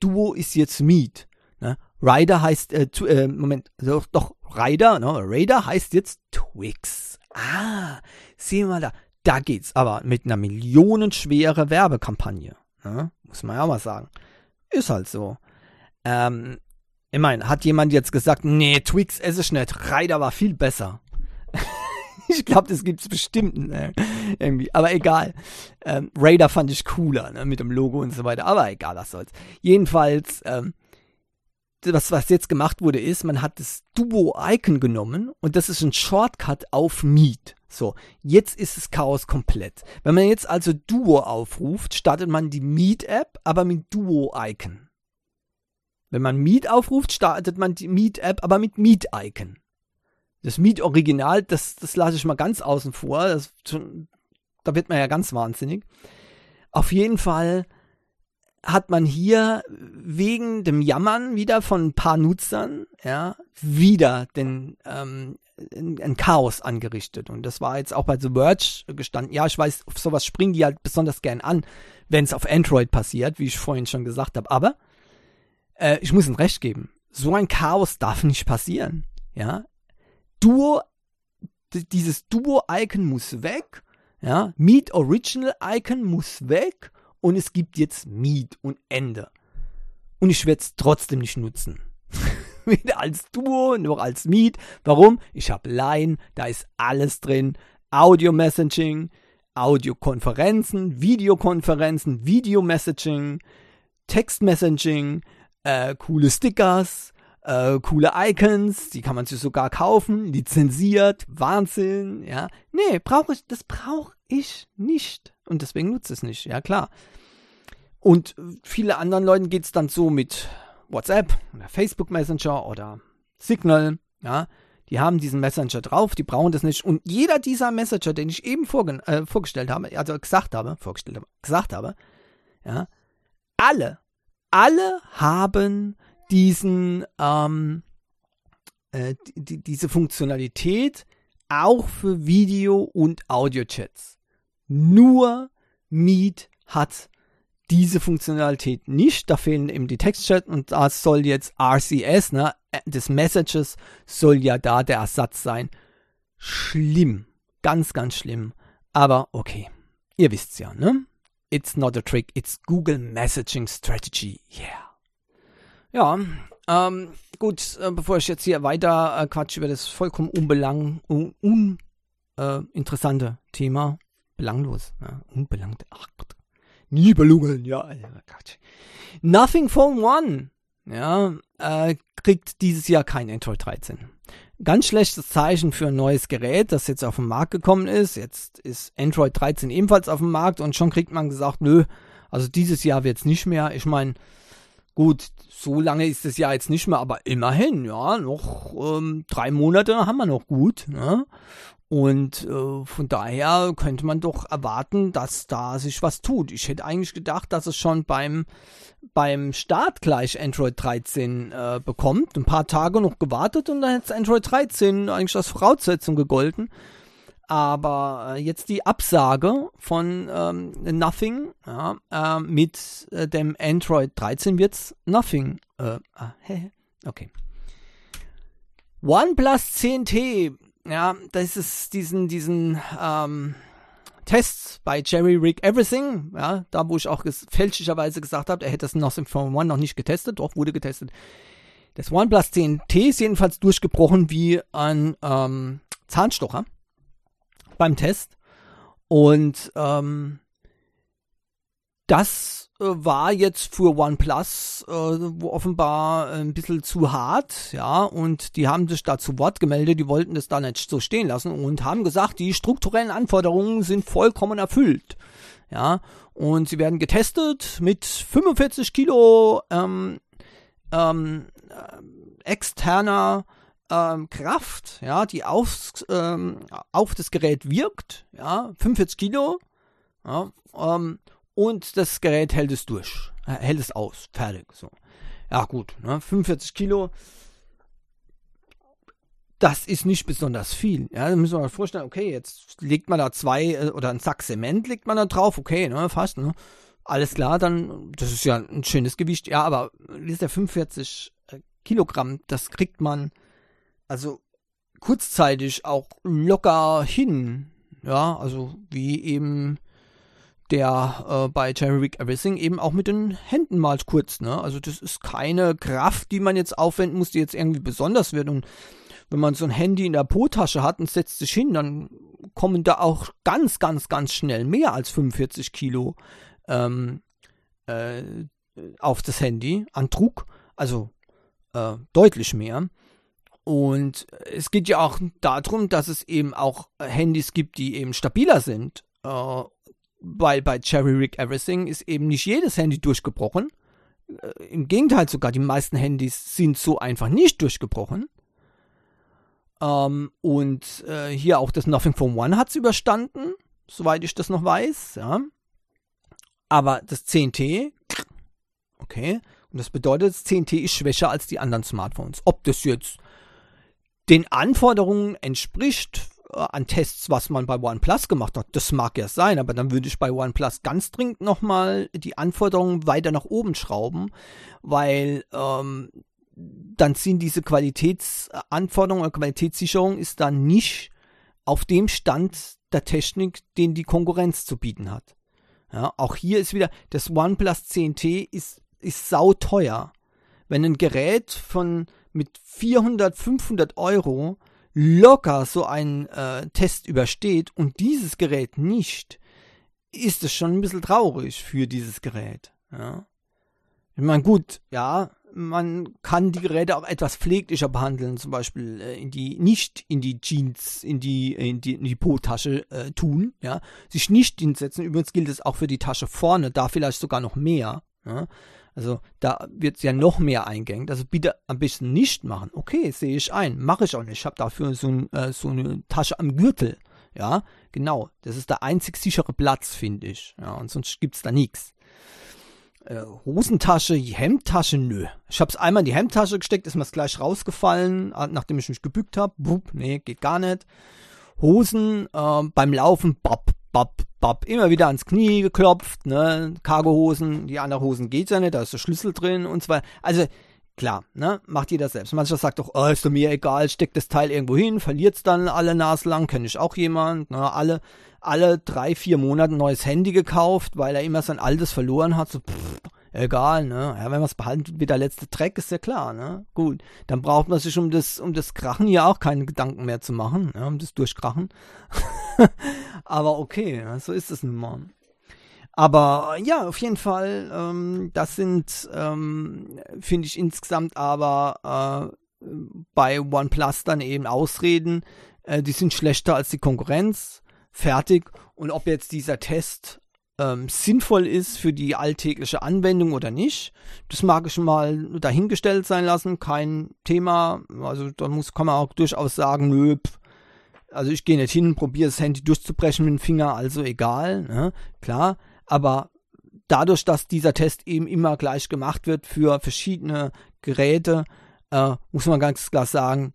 Duo ist jetzt Meet. Ne? Rider heißt, äh, tu, äh, Moment, doch, doch, Rider, ne, Raider heißt jetzt Twix. Ah, sehen wir mal da. Da geht's aber mit einer millionenschwere Werbekampagne. Ne? Muss man ja auch mal sagen. Ist halt so. Ähm, ich meine, hat jemand jetzt gesagt, nee, Twix esse ich nicht, Ryder war viel besser. ich glaube, das gibt's bestimmt ne? irgendwie, aber egal. Ähm, Raider fand ich cooler, ne? mit dem Logo und so weiter, aber egal, was soll's. Jedenfalls, ähm, was, was jetzt gemacht wurde, ist, man hat das Duo-Icon genommen und das ist ein Shortcut auf Meet. So, jetzt ist das Chaos komplett. Wenn man jetzt also Duo aufruft, startet man die Meet-App, aber mit Duo-Icon. Wenn man Meet aufruft, startet man die Meet-App, aber mit Meet-Icon. Das Meet-Original, das, das lasse ich mal ganz außen vor. Das, da wird man ja ganz wahnsinnig. Auf jeden Fall hat man hier wegen dem Jammern wieder von ein paar Nutzern, ja, wieder den ähm, ein Chaos angerichtet. Und das war jetzt auch bei The Verge gestanden. Ja, ich weiß, auf sowas springen die halt besonders gern an, wenn es auf Android passiert, wie ich vorhin schon gesagt habe. Aber äh, ich muss ein Recht geben. So ein Chaos darf nicht passieren. Ja, Duo, dieses Duo-Icon muss weg. Ja, Meet Original Icon muss weg und es gibt jetzt Meet und Ende. Und ich werde es trotzdem nicht nutzen. Weder als Duo noch als Meet. Warum? Ich habe Line, da ist alles drin. Audio-Messaging, Audiokonferenzen, Videokonferenzen, Video-Messaging, Textmessaging, äh, coole Stickers, äh, coole Icons, die kann man sich sogar kaufen, lizenziert, Wahnsinn, ja. Nee, brauche ich, das brauche ich nicht. Und deswegen nutze es nicht, ja klar. Und viele anderen Leuten geht es dann so mit WhatsApp oder Facebook Messenger oder Signal, ja. Die haben diesen Messenger drauf, die brauchen das nicht. Und jeder dieser Messenger, den ich eben äh, vorgestellt habe, also gesagt habe, vorgestellt habe, gesagt habe, ja, alle, alle haben diesen, ähm, äh, die, diese Funktionalität auch für Video- und Audio-Chats. Nur Meet hat diese Funktionalität nicht. Da fehlen eben die Textchat und das soll jetzt RCS, ne, des Messages, soll ja da der Ersatz sein. Schlimm. Ganz, ganz schlimm. Aber okay. Ihr wisst's ja, ne? It's not a trick, it's Google Messaging Strategy. Yeah. Ja, ähm, gut, äh, bevor ich jetzt hier weiter äh, quatsch über das vollkommen unbelang, un, un äh, interessante Thema, belanglos, ja, unbelangt, ach Gott, Nibelungen, ja, Gott. Nothing Phone One, ja, äh, kriegt dieses Jahr kein Android 13. Ganz schlechtes Zeichen für ein neues Gerät, das jetzt auf den Markt gekommen ist. Jetzt ist Android 13 ebenfalls auf dem Markt und schon kriegt man gesagt, nö, also dieses Jahr wird es nicht mehr. Ich meine, Gut, so lange ist es ja jetzt nicht mehr, aber immerhin, ja, noch ähm, drei Monate haben wir noch gut. Ne? Und äh, von daher könnte man doch erwarten, dass da sich was tut. Ich hätte eigentlich gedacht, dass es schon beim, beim Start gleich Android 13 äh, bekommt. Ein paar Tage noch gewartet und dann hätte Android 13 eigentlich als Voraussetzung gegolten. Aber äh, jetzt die Absage von ähm, Nothing ja, äh, mit äh, dem Android 13 wird's Nothing. Ah, okay. OnePlus 10T, ja, das ist diesen, diesen ähm, Tests bei Jerry Rig Everything, ja, da wo ich auch ges fälschlicherweise gesagt habe, er hätte das Nothing Phone One noch nicht getestet, doch wurde getestet. Das OnePlus 10T ist jedenfalls durchgebrochen wie ein ähm, Zahnstocher beim Test. Und ähm, das war jetzt für OnePlus äh, offenbar ein bisschen zu hart, ja, und die haben sich da zu Wort gemeldet, die wollten das da nicht so stehen lassen und haben gesagt, die strukturellen Anforderungen sind vollkommen erfüllt, ja, und sie werden getestet mit 45 Kilo ähm, ähm, äh, externer ähm, Kraft, ja, die aufs, ähm, auf das Gerät wirkt, ja, 45 Kilo, ja, ähm, und das Gerät hält es durch, äh, hält es aus, fertig, so. Ja, gut, ne, 45 Kilo, das ist nicht besonders viel. Ja, da müssen wir uns vorstellen, okay, jetzt legt man da zwei äh, oder einen Sack Zement legt man da drauf, okay, ne, fast, ne. Alles klar, dann, das ist ja ein schönes Gewicht. Ja, aber dieser 45 äh, Kilogramm, das kriegt man also kurzzeitig auch locker hin. Ja, also wie eben der äh, bei Jerry Rick Everything eben auch mit den Händen mal kurz, ne? Also das ist keine Kraft, die man jetzt aufwenden muss, die jetzt irgendwie besonders wird. Und wenn man so ein Handy in der Po-Tasche hat und setzt sich hin, dann kommen da auch ganz, ganz, ganz schnell mehr als 45 Kilo ähm, äh, auf das Handy an Druck. Also äh, deutlich mehr. Und es geht ja auch darum, dass es eben auch Handys gibt, die eben stabiler sind. Äh, weil bei Cherry Rig Everything ist eben nicht jedes Handy durchgebrochen. Äh, Im Gegenteil sogar, die meisten Handys sind so einfach nicht durchgebrochen. Ähm, und äh, hier auch das Nothing Phone One hat es überstanden, soweit ich das noch weiß. Ja. Aber das 10T, okay, und das bedeutet, das 10T ist schwächer als die anderen Smartphones. Ob das jetzt den Anforderungen entspricht an Tests, was man bei OnePlus gemacht hat. Das mag ja sein, aber dann würde ich bei OnePlus ganz dringend nochmal die Anforderungen weiter nach oben schrauben, weil ähm, dann sind diese Qualitätsanforderungen oder Qualitätssicherung ist dann nicht auf dem Stand der Technik, den die Konkurrenz zu bieten hat. Ja, auch hier ist wieder, das OnePlus 10T ist, ist sauteuer. Wenn ein Gerät von mit 400, 500 Euro locker so einen äh, Test übersteht und dieses Gerät nicht, ist es schon ein bisschen traurig für dieses Gerät. Ja. Ich meine, gut, ja, man kann die Geräte auch etwas pfleglicher behandeln, zum Beispiel äh, in die nicht in die Jeans, in die in die, in die Po-Tasche äh, tun, ja, sich nicht hinsetzen. Übrigens gilt es auch für die Tasche vorne, da vielleicht sogar noch mehr. Ja? Also da wird es ja noch mehr eingängt. Also bitte am besten nicht machen. Okay, sehe ich ein, mache ich auch nicht. Ich habe dafür so, ein, äh, so eine Tasche am Gürtel. Ja, genau. Das ist der einzig sichere Platz, finde ich. Ja, und sonst gibt es da nichts. Äh, Hosentasche, Hemdtasche, nö. Ich habe es einmal in die Hemdtasche gesteckt, ist mir gleich rausgefallen, nachdem ich mich gebückt habe. Nee, geht gar nicht. Hosen äh, beim Laufen, bap, bap, bap, immer wieder ans Knie geklopft, ne? Cargohosen, die anderen Hosen geht ja nicht, da ist der Schlüssel drin und zwar, also klar, ne, macht jeder selbst. Mancher sagt doch, oh, ist mir egal, steckt das Teil irgendwo hin, verliert's dann alle Nase lang, kenne ich auch jemand, ne, alle, alle drei, vier Monate ein neues Handy gekauft, weil er immer sein altes verloren hat, so, pff, egal, ne, ja, wenn man es behalten, wie der letzte Dreck, ist ja klar, ne, gut, dann braucht man sich um das, um das Krachen ja auch keine Gedanken mehr zu machen, ne, um das Durchkrachen, aber okay, so ist es nun mal. Aber ja, auf jeden Fall, ähm, das sind, ähm, finde ich insgesamt aber äh, bei OnePlus dann eben Ausreden, äh, die sind schlechter als die Konkurrenz, fertig. Und ob jetzt dieser Test ähm, sinnvoll ist für die alltägliche Anwendung oder nicht, das mag ich mal dahingestellt sein lassen, kein Thema. Also da muss, kann man auch durchaus sagen, nö, also ich gehe nicht hin, probiere das Handy durchzubrechen mit dem Finger, also egal, ne? klar aber dadurch, dass dieser Test eben immer gleich gemacht wird für verschiedene Geräte, äh, muss man ganz klar sagen,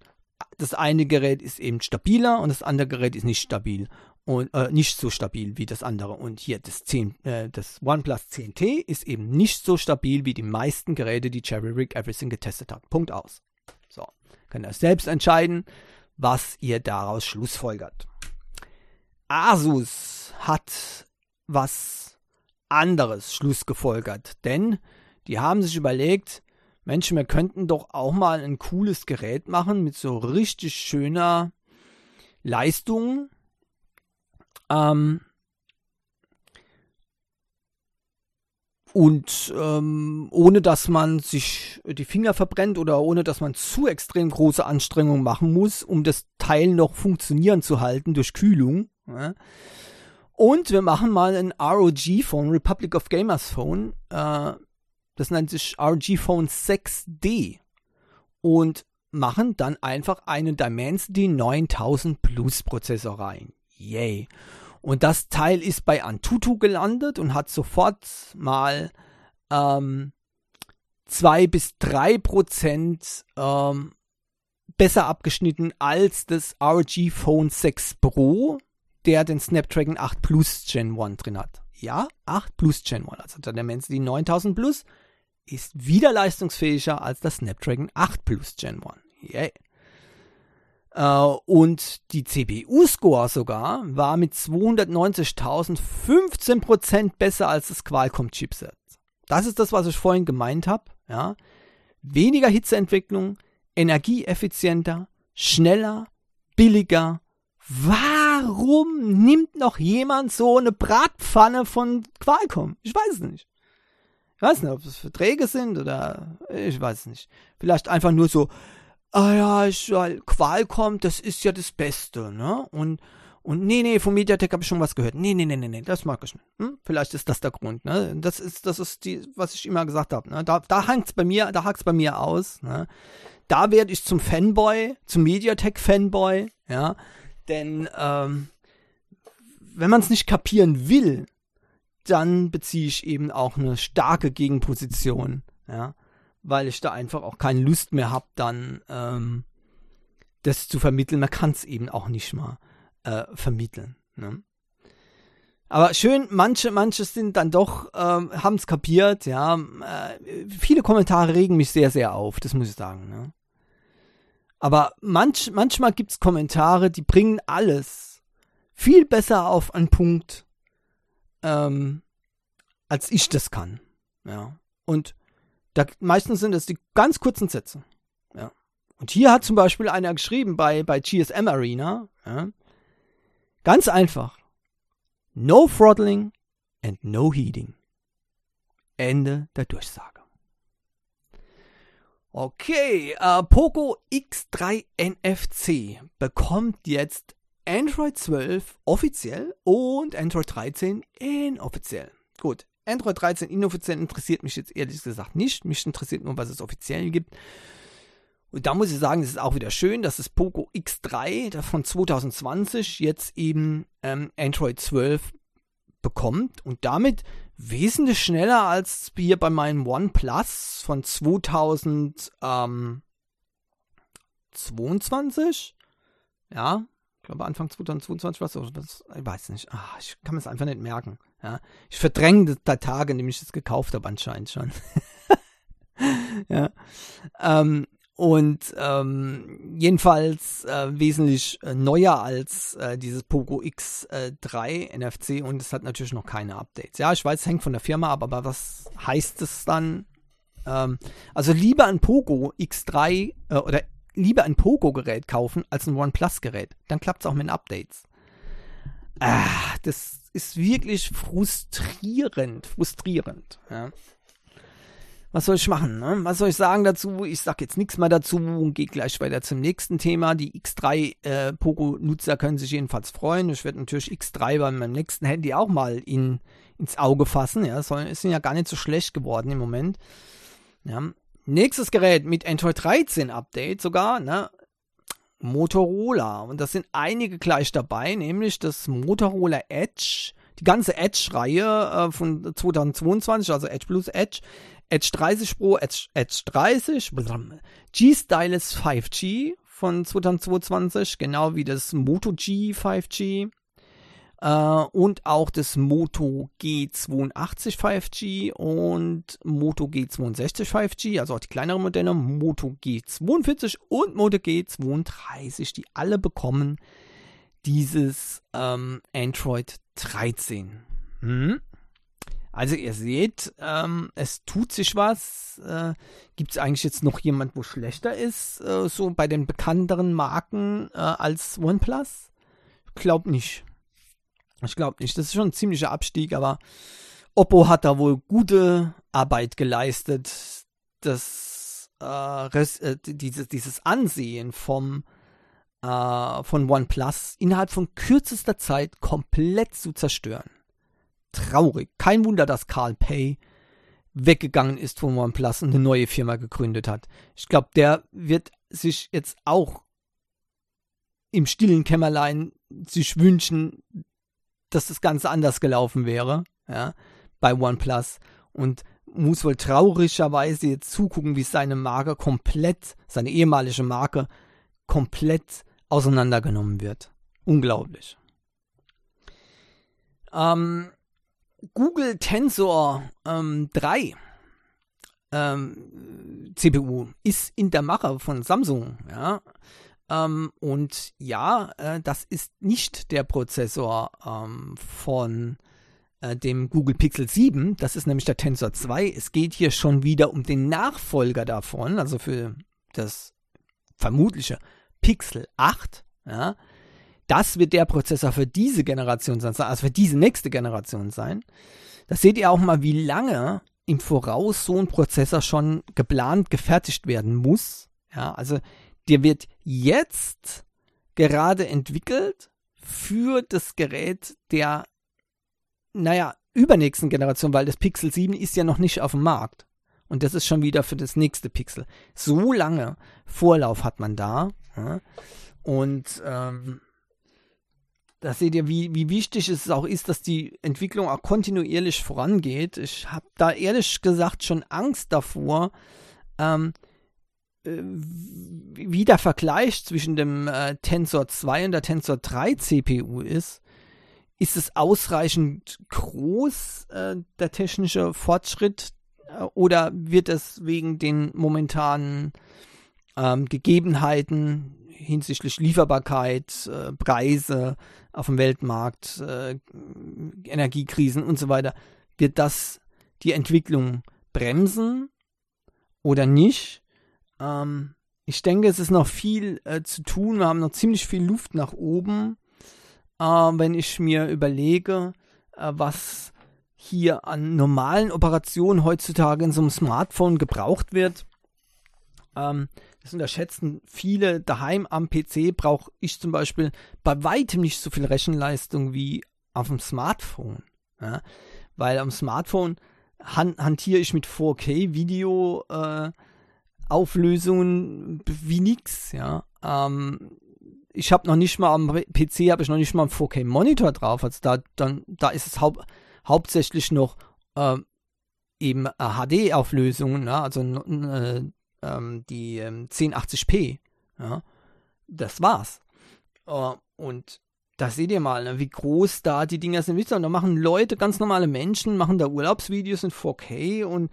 das eine Gerät ist eben stabiler und das andere Gerät ist nicht stabil und äh, nicht so stabil wie das andere. Und hier das, 10, äh, das OnePlus 10T ist eben nicht so stabil wie die meisten Geräte, die Cherry Rig Everything getestet hat. Punkt aus. So, könnt ihr selbst entscheiden, was ihr daraus schlussfolgert. Asus hat was anderes schlussgefolgert. Denn die haben sich überlegt, Mensch, wir könnten doch auch mal ein cooles Gerät machen mit so richtig schöner Leistung. Ähm, und ähm, ohne dass man sich die Finger verbrennt oder ohne dass man zu extrem große Anstrengungen machen muss, um das Teil noch funktionieren zu halten durch Kühlung. Ja. Und wir machen mal ein ROG-Phone, Republic of Gamers Phone. Äh, das nennt sich ROG Phone 6D. Und machen dann einfach einen Dimensity 9000 Plus Prozessor rein. Yay. Und das Teil ist bei Antutu gelandet und hat sofort mal ähm, 2 bis 3 Prozent ähm, besser abgeschnitten als das ROG Phone 6 Pro der den Snapdragon 8 Plus Gen 1 drin hat. Ja, 8 Plus Gen 1, also der Dimensity 9000 Plus ist wieder leistungsfähiger als das Snapdragon 8 Plus Gen 1. Yay. Uh, und die CPU-Score sogar war mit 290.000 15% besser als das Qualcomm-Chipset. Das ist das, was ich vorhin gemeint habe. Ja? Weniger Hitzeentwicklung, energieeffizienter, schneller, billiger Warum nimmt noch jemand so eine Bratpfanne von Qualcomm? Ich weiß es nicht. Ich weiß nicht, ob es Verträge sind oder ich weiß es nicht. Vielleicht einfach nur so, ah ja, ich, Qualcomm, das ist ja das Beste, ne? Und und nee, nee, vom Mediatek habe ich schon was gehört. Nee, nee, nee, nee, nee, das mag ich nicht. Hm? Vielleicht ist das der Grund, ne? Das ist, das ist die, was ich immer gesagt habe. Ne? Da, da hangt's bei mir, da hakt's bei mir aus. Ne? Da werde ich zum Fanboy, zum Mediatek-Fanboy, ja. Denn ähm, wenn man es nicht kapieren will, dann beziehe ich eben auch eine starke Gegenposition, ja, weil ich da einfach auch keine Lust mehr habe, dann ähm, das zu vermitteln. Man kann es eben auch nicht mal äh, vermitteln. Ne? Aber schön, manche, manche sind dann doch, ähm, haben es kapiert, ja. Äh, viele Kommentare regen mich sehr, sehr auf, das muss ich sagen. Ne? Aber manch, manchmal gibt es Kommentare, die bringen alles viel besser auf einen Punkt, ähm, als ich das kann. Ja. Und da, meistens sind es die ganz kurzen Sätze. Ja. Und hier hat zum Beispiel einer geschrieben bei, bei GSM Arena, ja, ganz einfach. No throttling and no heating. Ende der Durchsage. Okay, äh, Poco X3 NFC bekommt jetzt Android 12 offiziell und Android 13 inoffiziell. Gut, Android 13 inoffiziell interessiert mich jetzt ehrlich gesagt nicht. Mich interessiert nur, was es offiziell gibt. Und da muss ich sagen, es ist auch wieder schön, dass das Poco X3 von 2020 jetzt eben ähm, Android 12 bekommt und damit wesentlich schneller als hier bei meinem OnePlus von 2022. Ja, ich glaube Anfang 2022 was, was ich weiß nicht. Ach, ich kann es einfach nicht merken. Ja, ich verdränge die Tage, in denen ich es gekauft habe anscheinend schon. ja, ähm, und ähm, jedenfalls äh, wesentlich äh, neuer als äh, dieses Poco X3 äh, NFC und es hat natürlich noch keine Updates. Ja, ich weiß, es hängt von der Firma ab, aber was heißt es dann? Ähm, also lieber ein Poco X3 äh, oder lieber ein Poco-Gerät kaufen als ein OnePlus-Gerät. Dann klappt es auch mit den Updates. Ah, das ist wirklich frustrierend, frustrierend. Ja was soll ich machen? Ne? Was soll ich sagen dazu? Ich sag jetzt nichts mehr dazu und gehe gleich weiter zum nächsten Thema. Die X3 äh, Poco-Nutzer können sich jedenfalls freuen. Ich werde natürlich X3 bei meinem nächsten Handy auch mal in, ins Auge fassen. Ja, es ist ja gar nicht so schlecht geworden im Moment. Ja. Nächstes Gerät mit Android 13 Update sogar, ne? Motorola. Und das sind einige gleich dabei, nämlich das Motorola Edge die ganze Edge-Reihe äh, von 2022, also Edge Plus Edge, Edge 30 Pro, Edge, Edge 30, G-Stylus 5G von 2022, genau wie das Moto G 5G äh, und auch das Moto G82 5G und Moto G62 5G, also auch die kleineren Modelle, Moto G42 und Moto G32, die alle bekommen dieses ähm, Android 13. Hm? Also ihr seht, ähm, es tut sich was. Äh, Gibt es eigentlich jetzt noch jemand, wo schlechter ist, äh, so bei den bekannteren Marken äh, als OnePlus? Ich glaube nicht. Ich glaube nicht. Das ist schon ein ziemlicher Abstieg, aber Oppo hat da wohl gute Arbeit geleistet, das äh, äh dieses, dieses Ansehen vom äh, von OnePlus innerhalb von kürzester Zeit komplett zu zerstören traurig. Kein Wunder, dass Carl Pay weggegangen ist von OnePlus und eine neue Firma gegründet hat. Ich glaube, der wird sich jetzt auch im stillen Kämmerlein sich wünschen, dass das Ganze anders gelaufen wäre, ja, bei OnePlus und muss wohl traurigerweise jetzt zugucken, wie seine Marke komplett, seine ehemalige Marke komplett auseinandergenommen wird. Unglaublich. Ähm, Google Tensor ähm, 3 ähm, CPU ist in der Mache von Samsung, ja. Ähm, und ja, äh, das ist nicht der Prozessor ähm, von äh, dem Google Pixel 7, das ist nämlich der Tensor 2. Es geht hier schon wieder um den Nachfolger davon, also für das vermutliche Pixel 8, ja. Das wird der Prozessor für diese Generation sein, also für diese nächste Generation sein. Da seht ihr auch mal, wie lange im Voraus so ein Prozessor schon geplant, gefertigt werden muss. Ja, also der wird jetzt gerade entwickelt für das Gerät der, naja, übernächsten Generation, weil das Pixel 7 ist ja noch nicht auf dem Markt. Und das ist schon wieder für das nächste Pixel. So lange Vorlauf hat man da. Ja. Und ähm, da seht ihr, wie, wie wichtig es auch ist, dass die Entwicklung auch kontinuierlich vorangeht. Ich habe da ehrlich gesagt schon Angst davor, ähm, äh, wie der Vergleich zwischen dem äh, Tensor 2 und der Tensor 3 CPU ist. Ist es ausreichend groß, äh, der technische Fortschritt, äh, oder wird es wegen den momentanen ähm, Gegebenheiten hinsichtlich Lieferbarkeit, äh, Preise auf dem Weltmarkt, äh, Energiekrisen und so weiter, wird das die Entwicklung bremsen oder nicht? Ähm, ich denke, es ist noch viel äh, zu tun. Wir haben noch ziemlich viel Luft nach oben, äh, wenn ich mir überlege, äh, was hier an normalen Operationen heutzutage in so einem Smartphone gebraucht wird Ähm, das unterschätzen viele. Daheim am PC brauche ich zum Beispiel bei weitem nicht so viel Rechenleistung wie auf dem Smartphone. Ja? Weil am Smartphone han hantiere ich mit 4K-Video äh, Auflösungen wie nix, ja. Ähm, ich habe noch nicht mal am PC habe ich noch nicht mal einen 4K Monitor drauf, also da dann da ist es hau hauptsächlich noch äh, eben HD Auflösungen, ja? also äh, ähm, die ähm, 1080p, ja. Das war's. Uh, und da seht ihr mal, ne, wie groß da die Dinger sind. Ihr, da machen Leute, ganz normale Menschen, machen da Urlaubsvideos in 4K und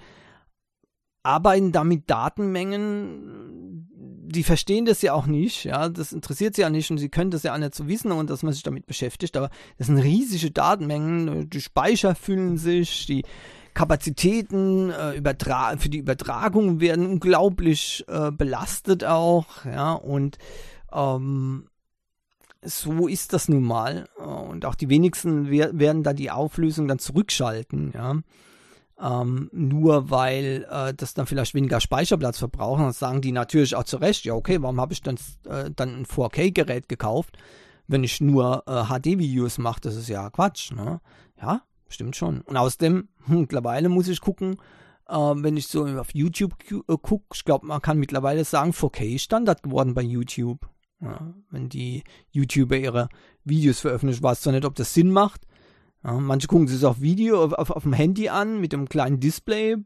arbeiten da mit Datenmengen. Die verstehen das ja auch nicht, ja, das interessiert sie ja nicht und sie können das ja auch nicht so wissen und dass man sich damit beschäftigt, aber das sind riesige Datenmengen, die Speicher füllen sich, die Kapazitäten äh, übertra für die Übertragung werden unglaublich äh, belastet auch, ja, und ähm, so ist das nun mal. Und auch die wenigsten werden da die Auflösung dann zurückschalten, ja. Ähm, nur weil äh, das dann vielleicht weniger Speicherplatz verbraucht. Das sagen die natürlich auch zu Recht, ja okay, warum habe ich dann, äh, dann ein 4K-Gerät gekauft, wenn ich nur äh, HD-Videos mache? Das ist ja Quatsch, ne? Ja, stimmt schon. Und außerdem, hm, mittlerweile muss ich gucken, äh, wenn ich so auf YouTube äh, gucke, ich glaube, man kann mittlerweile sagen, 4K ist Standard geworden bei YouTube. Ja, wenn die YouTuber ihre Videos veröffentlichen, weiß zwar nicht, ob das Sinn macht. Ja, manche gucken sich das auf Video auf, auf, auf, dem Handy an mit einem kleinen Display.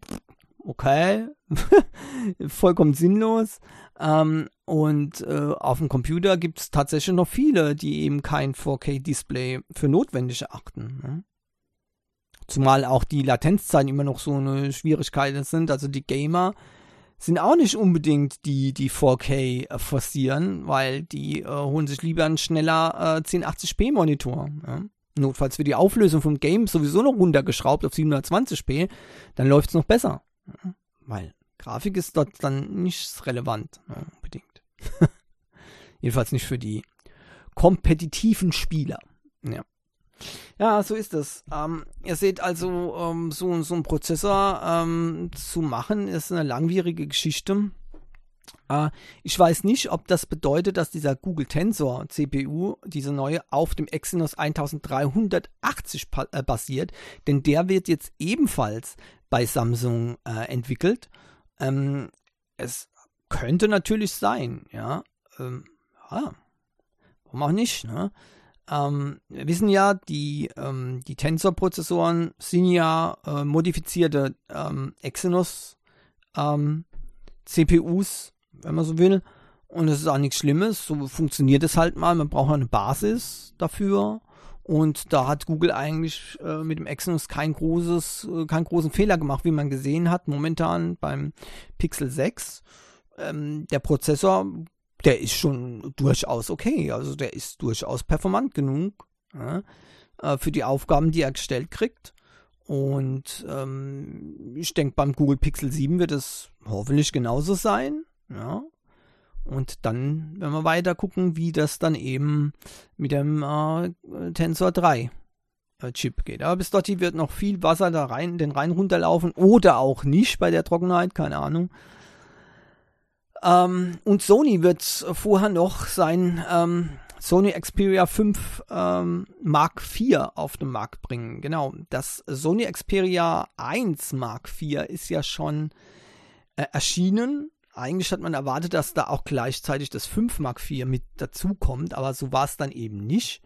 Okay, vollkommen sinnlos. Ähm, und äh, auf dem Computer gibt es tatsächlich noch viele, die eben kein 4K-Display für notwendig erachten. Ne? Zumal auch die Latenzzeiten immer noch so eine Schwierigkeit sind. Also die Gamer sind auch nicht unbedingt die, die 4K äh, forcieren, weil die äh, holen sich lieber einen schneller äh, 1080p Monitor. Notfalls wird die Auflösung vom Game sowieso noch runtergeschraubt auf 720p, dann läuft es noch besser. Weil Grafik ist dort dann nicht relevant, ja, unbedingt. Jedenfalls nicht für die kompetitiven Spieler. Ja. Ja, so ist es. Ähm, ihr seht also, ähm, so, so ein Prozessor ähm, zu machen, ist eine langwierige Geschichte. Äh, ich weiß nicht, ob das bedeutet, dass dieser Google Tensor CPU, diese neue, auf dem Exynos 1380 äh, basiert, denn der wird jetzt ebenfalls bei Samsung äh, entwickelt. Ähm, es könnte natürlich sein, ja. Ähm, ja, warum auch nicht, ne? Ähm, wir wissen ja, die, ähm, die Tensor-Prozessoren sind ja äh, modifizierte ähm, Exynos ähm, wenn man so will. Und das ist auch nichts Schlimmes. So funktioniert es halt mal. Man braucht eine Basis dafür. Und da hat Google eigentlich äh, mit dem Exynos kein großes, äh, keinen großen Fehler gemacht, wie man gesehen hat, momentan beim Pixel 6. Ähm, der Prozessor der ist schon durchaus okay. Also der ist durchaus performant genug äh, für die Aufgaben, die er gestellt kriegt. Und ähm, ich denke, beim Google Pixel 7 wird es hoffentlich genauso sein. Ja. Und dann werden wir weiter gucken, wie das dann eben mit dem äh, Tensor 3 äh, Chip geht. Aber bis dorthin wird noch viel Wasser da rein, den Rhein runterlaufen oder auch nicht bei der Trockenheit, keine Ahnung. Ähm, und Sony wird vorher noch sein ähm, Sony Xperia 5 ähm, Mark IV auf den Markt bringen. Genau, das Sony Xperia 1 Mark IV ist ja schon äh, erschienen. Eigentlich hat man erwartet, dass da auch gleichzeitig das 5 Mark IV mit dazukommt, aber so war es dann eben nicht.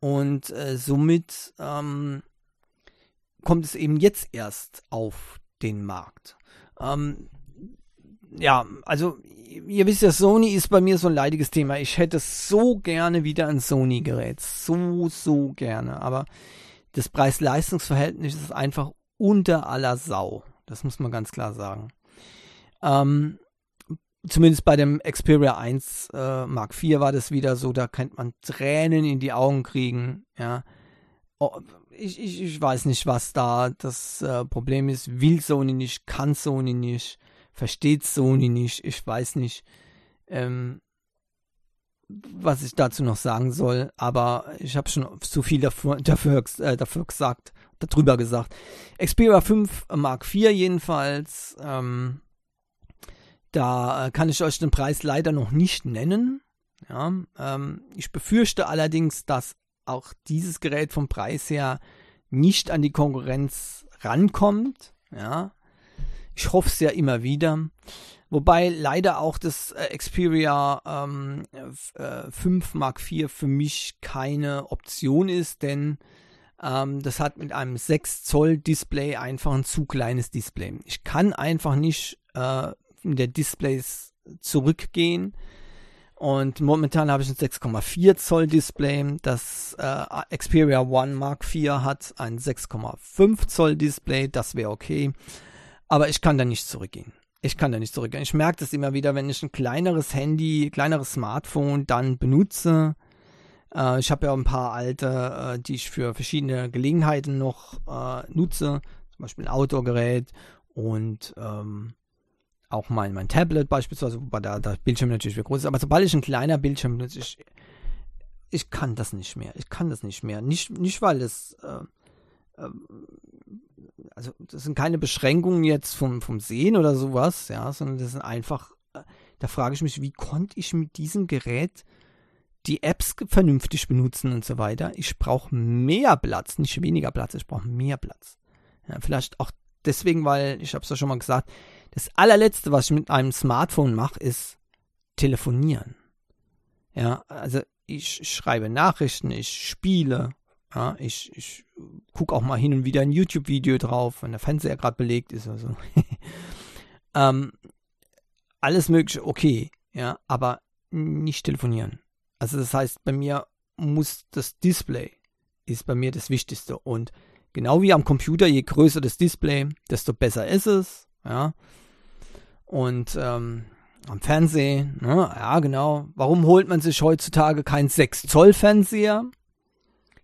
Und äh, somit ähm, kommt es eben jetzt erst auf den Markt. Ähm, ja, also ihr wisst ja, Sony ist bei mir so ein leidiges Thema. Ich hätte so gerne wieder ein Sony-Gerät. So, so gerne. Aber das Preis-Leistungs-Verhältnis ist einfach unter aller Sau. Das muss man ganz klar sagen. Ähm, zumindest bei dem Xperia 1 äh, Mark IV war das wieder so, da könnte man Tränen in die Augen kriegen. Ja. Oh, ich, ich, ich weiß nicht, was da das äh, Problem ist. Will Sony nicht, kann Sony nicht versteht Sony nicht. Ich weiß nicht, ähm, was ich dazu noch sagen soll, aber ich habe schon zu viel dafür, dafür, äh, dafür gesagt, darüber gesagt. Xperia 5 Mark IV jedenfalls, ähm, Da äh, kann ich euch den Preis leider noch nicht nennen. Ja, ähm, ich befürchte allerdings, dass auch dieses Gerät vom Preis her nicht an die Konkurrenz rankommt. Ja, ich hoffe es ja immer wieder. Wobei leider auch das äh, Xperia ähm, äh, 5 Mark IV für mich keine Option ist, denn ähm, das hat mit einem 6 Zoll Display einfach ein zu kleines Display. Ich kann einfach nicht äh, der Displays zurückgehen. Und momentan habe ich ein 6,4 Zoll Display. Das äh, Xperia One Mark IV hat ein 6,5 Zoll Display. Das wäre okay. Aber ich kann da nicht zurückgehen. Ich kann da nicht zurückgehen. Ich merke das immer wieder, wenn ich ein kleineres Handy, kleineres Smartphone dann benutze. Äh, ich habe ja ein paar alte, äh, die ich für verschiedene Gelegenheiten noch äh, nutze. Zum Beispiel ein Outdoor-Gerät und ähm, auch mein, mein Tablet beispielsweise, wobei da der Bildschirm natürlich groß ist. Aber sobald ich ein kleiner Bildschirm benutze, ich, ich kann das nicht mehr. Ich kann das nicht mehr. Nicht, nicht weil es äh, ähm, also das sind keine Beschränkungen jetzt vom, vom Sehen oder sowas, ja, sondern das sind einfach, äh, da frage ich mich, wie konnte ich mit diesem Gerät die Apps vernünftig benutzen und so weiter. Ich brauche mehr Platz, nicht weniger Platz, ich brauche mehr Platz. Ja, vielleicht auch deswegen, weil, ich habe es ja schon mal gesagt, das allerletzte, was ich mit einem Smartphone mache, ist telefonieren. Ja, also ich schreibe Nachrichten, ich spiele, ja, ich, ich gucke auch mal hin und wieder ein YouTube-Video drauf, wenn der Fernseher gerade belegt ist oder so. ähm, alles mögliche, okay, ja, aber nicht telefonieren. Also das heißt, bei mir muss das Display ist bei mir das Wichtigste. Und genau wie am Computer, je größer das Display, desto besser ist es. Ja. Und ähm, am Fernsehen, ne, ja genau. Warum holt man sich heutzutage keinen 6 Zoll Fernseher?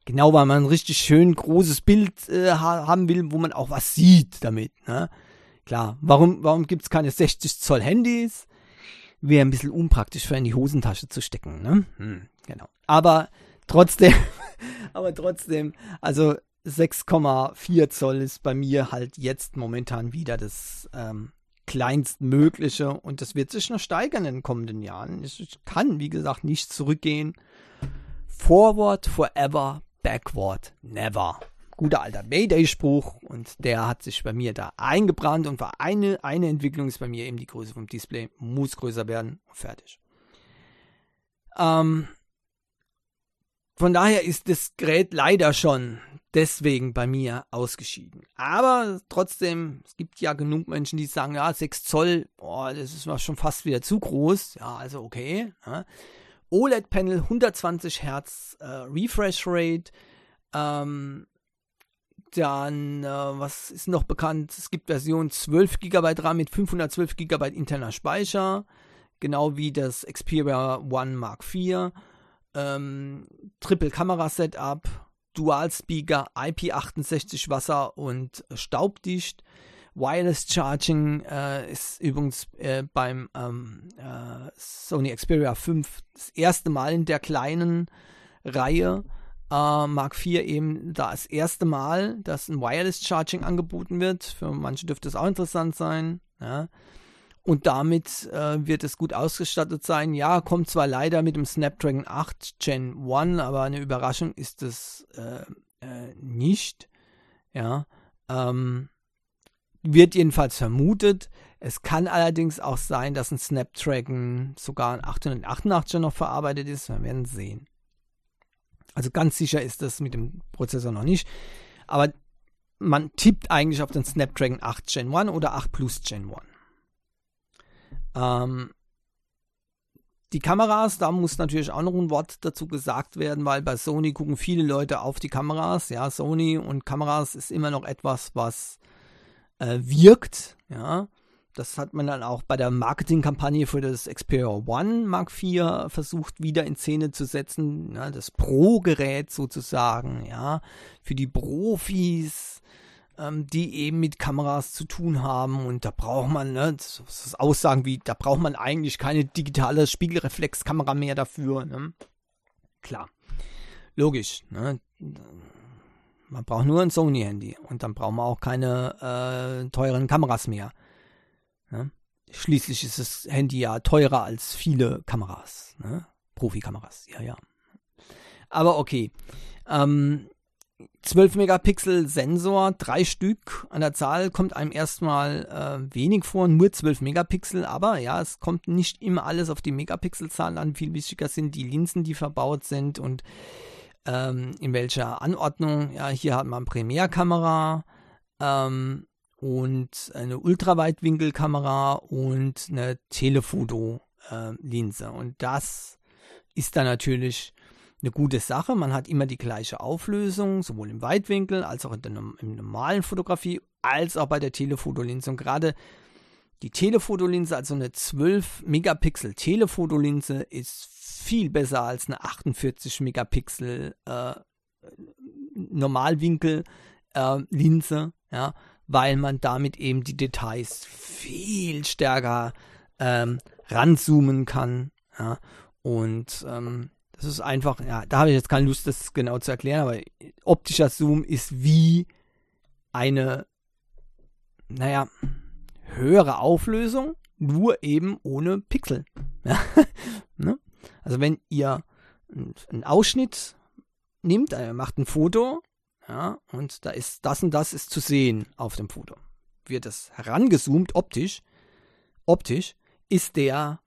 Genau, weil man ein richtig schön großes Bild äh, haben will, wo man auch was sieht damit. Ne? Klar, warum, warum gibt es keine 60 Zoll Handys? Wäre ein bisschen unpraktisch für in die Hosentasche zu stecken. Ne? Hm, genau. Aber trotzdem, aber trotzdem, also 6,4 Zoll ist bei mir halt jetzt momentan wieder das ähm, kleinstmögliche und das wird sich noch steigern in den kommenden Jahren. Ich kann, wie gesagt, nicht zurückgehen. Forward forever, backward never. Guter alter Mayday-Spruch und der hat sich bei mir da eingebrannt und war eine, eine Entwicklung ist bei mir eben die Größe vom Display, muss größer werden und fertig. Ähm, von daher ist das Gerät leider schon deswegen bei mir ausgeschieden. Aber trotzdem, es gibt ja genug Menschen, die sagen, ja, 6 Zoll, oh, das ist schon fast wieder zu groß. Ja, also okay. Ja. OLED-Panel, 120 Hertz äh, Refresh Rate. Ähm, dann, äh, was ist noch bekannt? Es gibt Version 12 GB RAM mit 512 GB interner Speicher, genau wie das Xperia One Mark IV. Ähm, Triple Kamera Setup, Dual Speaker, IP68 Wasser und staubdicht. Wireless Charging äh, ist übrigens äh, beim ähm, äh, Sony Xperia 5 das erste Mal in der kleinen Reihe. Äh, Mark IV eben da das erste Mal, dass ein Wireless Charging angeboten wird. Für manche dürfte es auch interessant sein. Ja. Und damit äh, wird es gut ausgestattet sein. Ja, kommt zwar leider mit dem Snapdragon 8 Gen 1, aber eine Überraschung ist es äh, äh, nicht. Ja. Ähm, wird jedenfalls vermutet. Es kann allerdings auch sein, dass ein Snapdragon sogar ein 888 noch verarbeitet ist. Wir werden sehen. Also ganz sicher ist das mit dem Prozessor noch nicht. Aber man tippt eigentlich auf den Snapdragon 8 Gen 1 oder 8 Plus Gen 1. Ähm, die Kameras, da muss natürlich auch noch ein Wort dazu gesagt werden, weil bei Sony gucken viele Leute auf die Kameras. Ja, Sony und Kameras ist immer noch etwas, was äh, wirkt. Ja, das hat man dann auch bei der Marketingkampagne für das Xperia One Mark IV versucht wieder in Szene zu setzen. Ja, das Pro-Gerät sozusagen, ja, für die Profis, ähm, die eben mit Kameras zu tun haben. Und da braucht man, ne, das, das Aussagen wie, da braucht man eigentlich keine digitale Spiegelreflexkamera mehr dafür. Ne? Klar, logisch. Ne? Man braucht nur ein Sony-Handy und dann braucht man auch keine äh, teuren Kameras mehr. Ja? schließlich ist das Handy ja teurer als viele Kameras, ne? Profikameras, ja, ja. Aber okay. Ähm, 12 Megapixel Sensor, drei Stück an der Zahl, kommt einem erstmal äh, wenig vor, nur 12 Megapixel, aber ja, es kommt nicht immer alles auf die Megapixelzahl an. Viel wichtiger sind die Linsen, die verbaut sind und ähm, in welcher Anordnung. Ja, hier hat man Primärkamera ähm, und eine Ultraweitwinkelkamera und eine Telefoto-Linse. Äh, und das ist dann natürlich eine gute Sache. Man hat immer die gleiche Auflösung, sowohl im Weitwinkel als auch in der im normalen Fotografie, als auch bei der Telefotolinse. Und gerade die Telefotolinse, also eine 12 Megapixel Telefotolinse, ist viel besser als eine 48 Megapixel äh, Normalwinkel äh, Linse, ja, weil man damit eben die Details viel stärker ähm, ranzoomen kann, ja, und ähm, das ist einfach, ja, da habe ich jetzt keine Lust, das genau zu erklären, aber optischer Zoom ist wie eine, naja, höhere Auflösung, nur eben ohne Pixel. Ja? ne? Also wenn ihr einen Ausschnitt nimmt, er macht ein Foto, ja, und da ist das und das ist zu sehen auf dem Foto. Wird das herangezoomt optisch, optisch ist der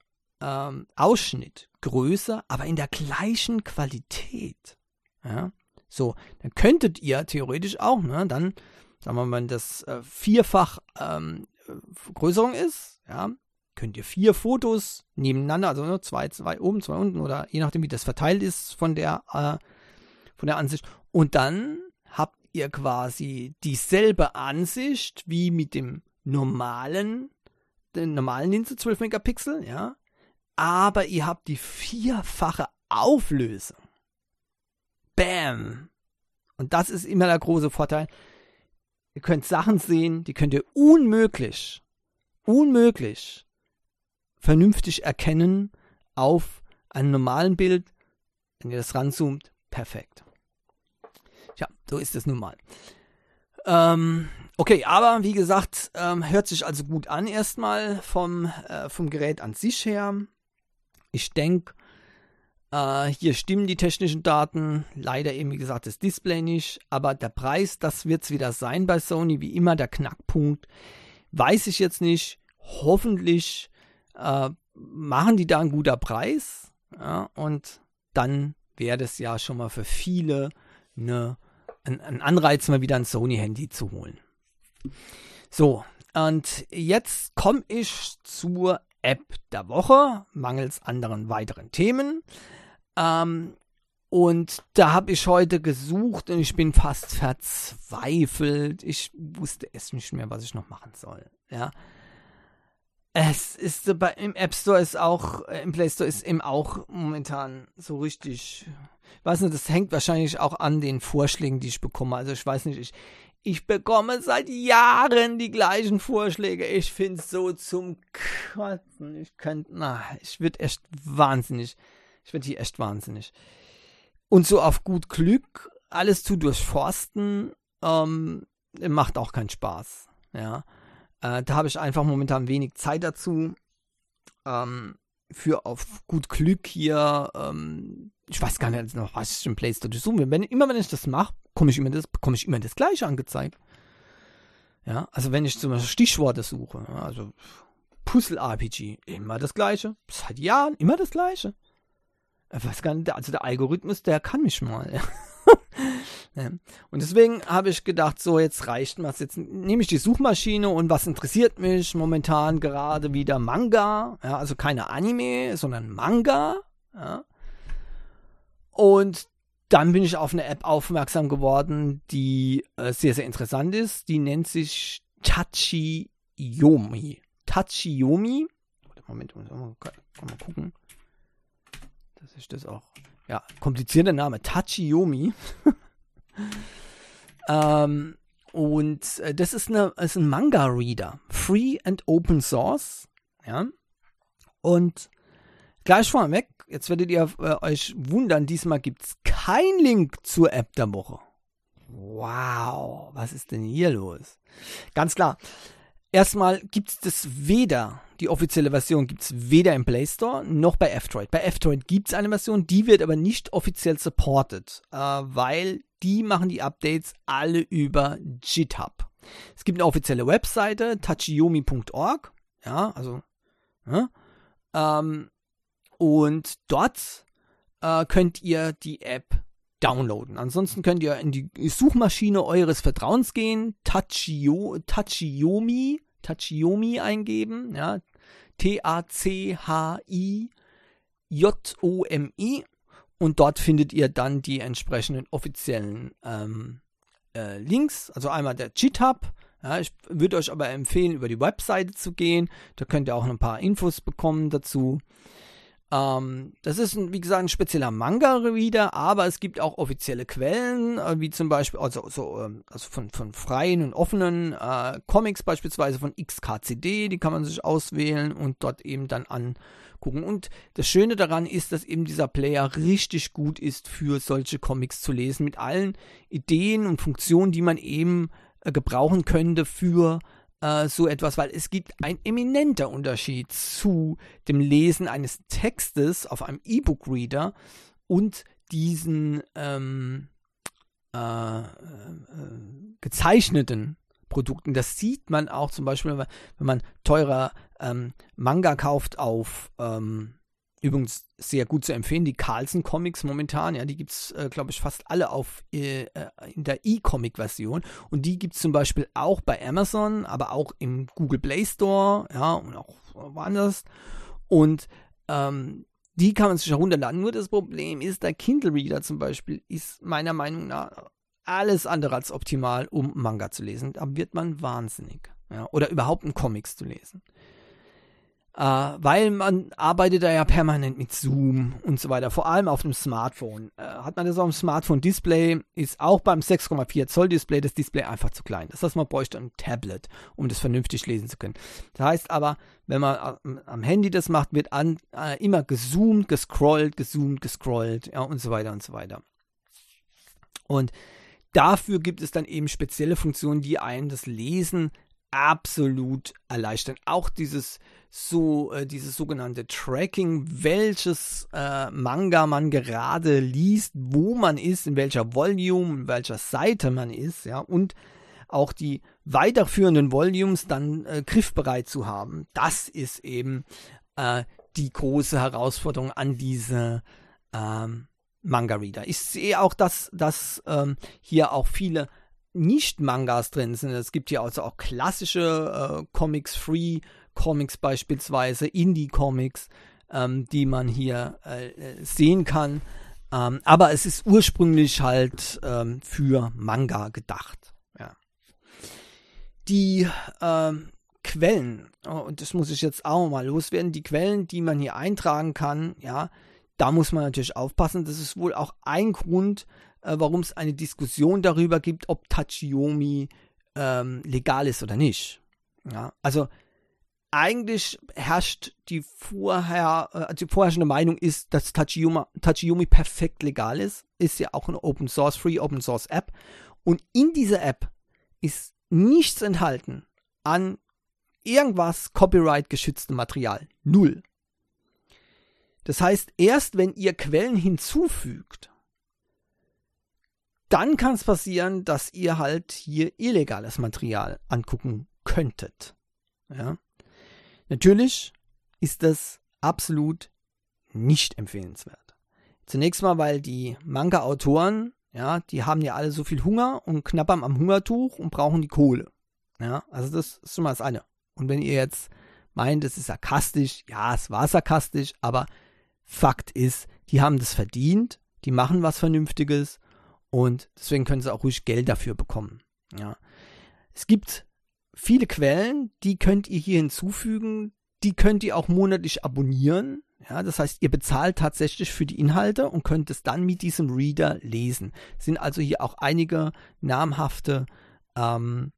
ähm, Ausschnitt größer, aber in der gleichen Qualität. Ja, so, dann könntet ihr theoretisch auch, ne, dann, sagen wir mal, wenn das äh, vierfach ähm, Vergrößerung ist, ja, könnt ihr vier Fotos nebeneinander, also ne, zwei, zwei oben, zwei unten oder je nachdem, wie das verteilt ist von der, äh, von der Ansicht. Und dann habt ihr quasi dieselbe Ansicht wie mit dem normalen, den normalen Linse 12 Megapixel, ja, aber ihr habt die vierfache Auflösung. Bam! Und das ist immer der große Vorteil. Ihr könnt Sachen sehen, die könnt ihr unmöglich, unmöglich vernünftig erkennen auf einem normalen Bild. Wenn ihr das ranzoomt, perfekt. Ja, so ist es nun mal. Ähm, okay, aber wie gesagt, ähm, hört sich also gut an erstmal vom, äh, vom Gerät an sich her. Ich denke, äh, hier stimmen die technischen Daten. Leider eben, wie gesagt, das Display nicht. Aber der Preis, das wird es wieder sein bei Sony. Wie immer der Knackpunkt. Weiß ich jetzt nicht. Hoffentlich äh, machen die da einen guter Preis. Ja, und dann wäre das ja schon mal für viele eine, ein, ein Anreiz, mal wieder ein Sony-Handy zu holen. So, und jetzt komme ich zur App der Woche, mangels anderen weiteren Themen. Ähm, und da habe ich heute gesucht und ich bin fast verzweifelt. Ich wusste es nicht mehr, was ich noch machen soll. Ja. Es ist im App Store ist auch, äh, im Play Store ist eben auch momentan so richtig. Ich weiß nicht, das hängt wahrscheinlich auch an den Vorschlägen, die ich bekomme. Also ich weiß nicht, ich, ich bekomme seit Jahren die gleichen Vorschläge. Ich finde es so zum Kotzen. Ich könnte, na, ich würde echt wahnsinnig. Ich werde hier echt wahnsinnig. Und so auf gut Glück alles zu durchforsten, ähm, macht auch keinen Spaß. Ja, äh, da habe ich einfach momentan wenig Zeit dazu. Ähm, für auf gut Glück hier, ähm, ich weiß gar nicht noch, was ich im Play Store suche. Wenn, immer wenn ich das mache, komme ich immer das, bekomme ich immer das Gleiche angezeigt. Ja, also wenn ich zum Beispiel Stichworte suche, also Puzzle-RPG, immer das Gleiche. Seit Jahren immer das Gleiche. Ich weiß gar nicht, also der Algorithmus, der kann mich mal. Und deswegen habe ich gedacht, so jetzt reicht was. Jetzt nehme ich die Suchmaschine und was interessiert mich momentan gerade wieder Manga. Ja, also keine Anime, sondern Manga. Ja. Und dann bin ich auf eine App aufmerksam geworden, die äh, sehr, sehr interessant ist. Die nennt sich Tachiyomi. Tachiyomi. Moment, muss mal, mal gucken. Dass ich das auch. Ja, komplizierter Name. Tachiyomi. ähm, und äh, das ist, eine, ist ein Manga-Reader. Free and Open Source. Ja. Und gleich vorweg, jetzt werdet ihr äh, euch wundern, diesmal gibt es keinen Link zur App der Woche. Wow, was ist denn hier los? Ganz klar. Erstmal gibt es das weder, die offizielle Version gibt es weder im Play Store noch bei F-Droid. Bei F-Droid gibt es eine Version, die wird aber nicht offiziell supported, äh, weil die machen die Updates alle über GitHub. Es gibt eine offizielle Webseite, tachiyomi.org, ja, also, ja, ähm, und dort äh, könnt ihr die App downloaden. Ansonsten könnt ihr in die Suchmaschine eures Vertrauens gehen, Tachio, Tachiyomi eingeben, ja, T-A-C-H-I-J-O-M-I und dort findet ihr dann die entsprechenden offiziellen ähm, äh, Links, also einmal der GitHub, ja, ich würde euch aber empfehlen, über die Webseite zu gehen, da könnt ihr auch ein paar Infos bekommen dazu. Ähm, das ist, ein, wie gesagt, ein spezieller Manga-Reader, aber es gibt auch offizielle Quellen, äh, wie zum Beispiel, also, so, ähm, also von, von freien und offenen äh, Comics, beispielsweise von XKCD, die kann man sich auswählen und dort eben dann angucken. Und das Schöne daran ist, dass eben dieser Player richtig gut ist, für solche Comics zu lesen, mit allen Ideen und Funktionen, die man eben äh, gebrauchen könnte für äh, so etwas, weil es gibt ein eminenter Unterschied zu dem Lesen eines Textes auf einem E-Book-Reader und diesen ähm, äh, äh, gezeichneten Produkten. Das sieht man auch zum Beispiel, wenn man teurer ähm, Manga kauft auf ähm, Übrigens sehr gut zu empfehlen, die Carlsen Comics momentan, ja, die gibt es, äh, glaube ich, fast alle auf äh, äh in der E-Comic-Version. Und die gibt es zum Beispiel auch bei Amazon, aber auch im Google Play Store, ja, und auch woanders. Und ähm, die kann man sich herunterladen. Nur das Problem ist, der Kindle Reader zum Beispiel ist meiner Meinung nach alles andere als optimal, um Manga zu lesen. Da wird man wahnsinnig. Ja, oder überhaupt einen Comics zu lesen. Uh, weil man arbeitet da ja permanent mit Zoom und so weiter, vor allem auf dem Smartphone. Uh, hat man das auf dem Smartphone-Display, ist auch beim 6,4 Zoll Display das Display einfach zu klein. Das heißt, man bräuchte ein Tablet, um das vernünftig lesen zu können. Das heißt aber, wenn man am, Handy das macht, wird an, uh, immer gezoomt, gescrollt, gezoomt, gescrollt, ja, und so weiter und so weiter. Und dafür gibt es dann eben spezielle Funktionen, die einem das Lesen absolut erleichtern. Auch dieses so äh, dieses sogenannte Tracking, welches äh, Manga man gerade liest, wo man ist, in welcher Volume, in welcher Seite man ist, ja, und auch die weiterführenden Volumes dann äh, griffbereit zu haben. Das ist eben äh, die große Herausforderung an diese ähm, Manga-Reader. Ich sehe auch, dass, dass ähm, hier auch viele nicht-Mangas drin sind. Es gibt hier also auch klassische äh, Comics, Free Comics beispielsweise, Indie-Comics, ähm, die man hier äh, sehen kann. Ähm, aber es ist ursprünglich halt ähm, für Manga gedacht. Ja. Die ähm, Quellen, oh, und das muss ich jetzt auch mal loswerden, die Quellen, die man hier eintragen kann, ja, da muss man natürlich aufpassen. Das ist wohl auch ein Grund, äh, warum es eine Diskussion darüber gibt, ob Tachiyomi ähm, legal ist oder nicht. Ja, also eigentlich herrscht die vorher, äh, die vorherrschende Meinung ist, dass Tachiyomi, Tachiyomi perfekt legal ist. Ist ja auch eine Open Source, Free Open Source App. Und in dieser App ist nichts enthalten an irgendwas Copyright geschütztem Material. Null. Das heißt, erst wenn ihr Quellen hinzufügt, dann kann es passieren, dass ihr halt hier illegales Material angucken könntet. Ja. Natürlich ist das absolut nicht empfehlenswert. Zunächst mal, weil die Manga-Autoren, ja, die haben ja alle so viel Hunger und knappern am Hungertuch und brauchen die Kohle. Ja, also das ist schon mal das eine. Und wenn ihr jetzt meint, es ist sarkastisch, ja, es war sarkastisch, aber Fakt ist, die haben das verdient, die machen was Vernünftiges und deswegen können sie auch ruhig Geld dafür bekommen. Ja. Es gibt viele Quellen, die könnt ihr hier hinzufügen, die könnt ihr auch monatlich abonnieren. Ja, das heißt, ihr bezahlt tatsächlich für die Inhalte und könnt es dann mit diesem Reader lesen. Es sind also hier auch einige namhafte ähm,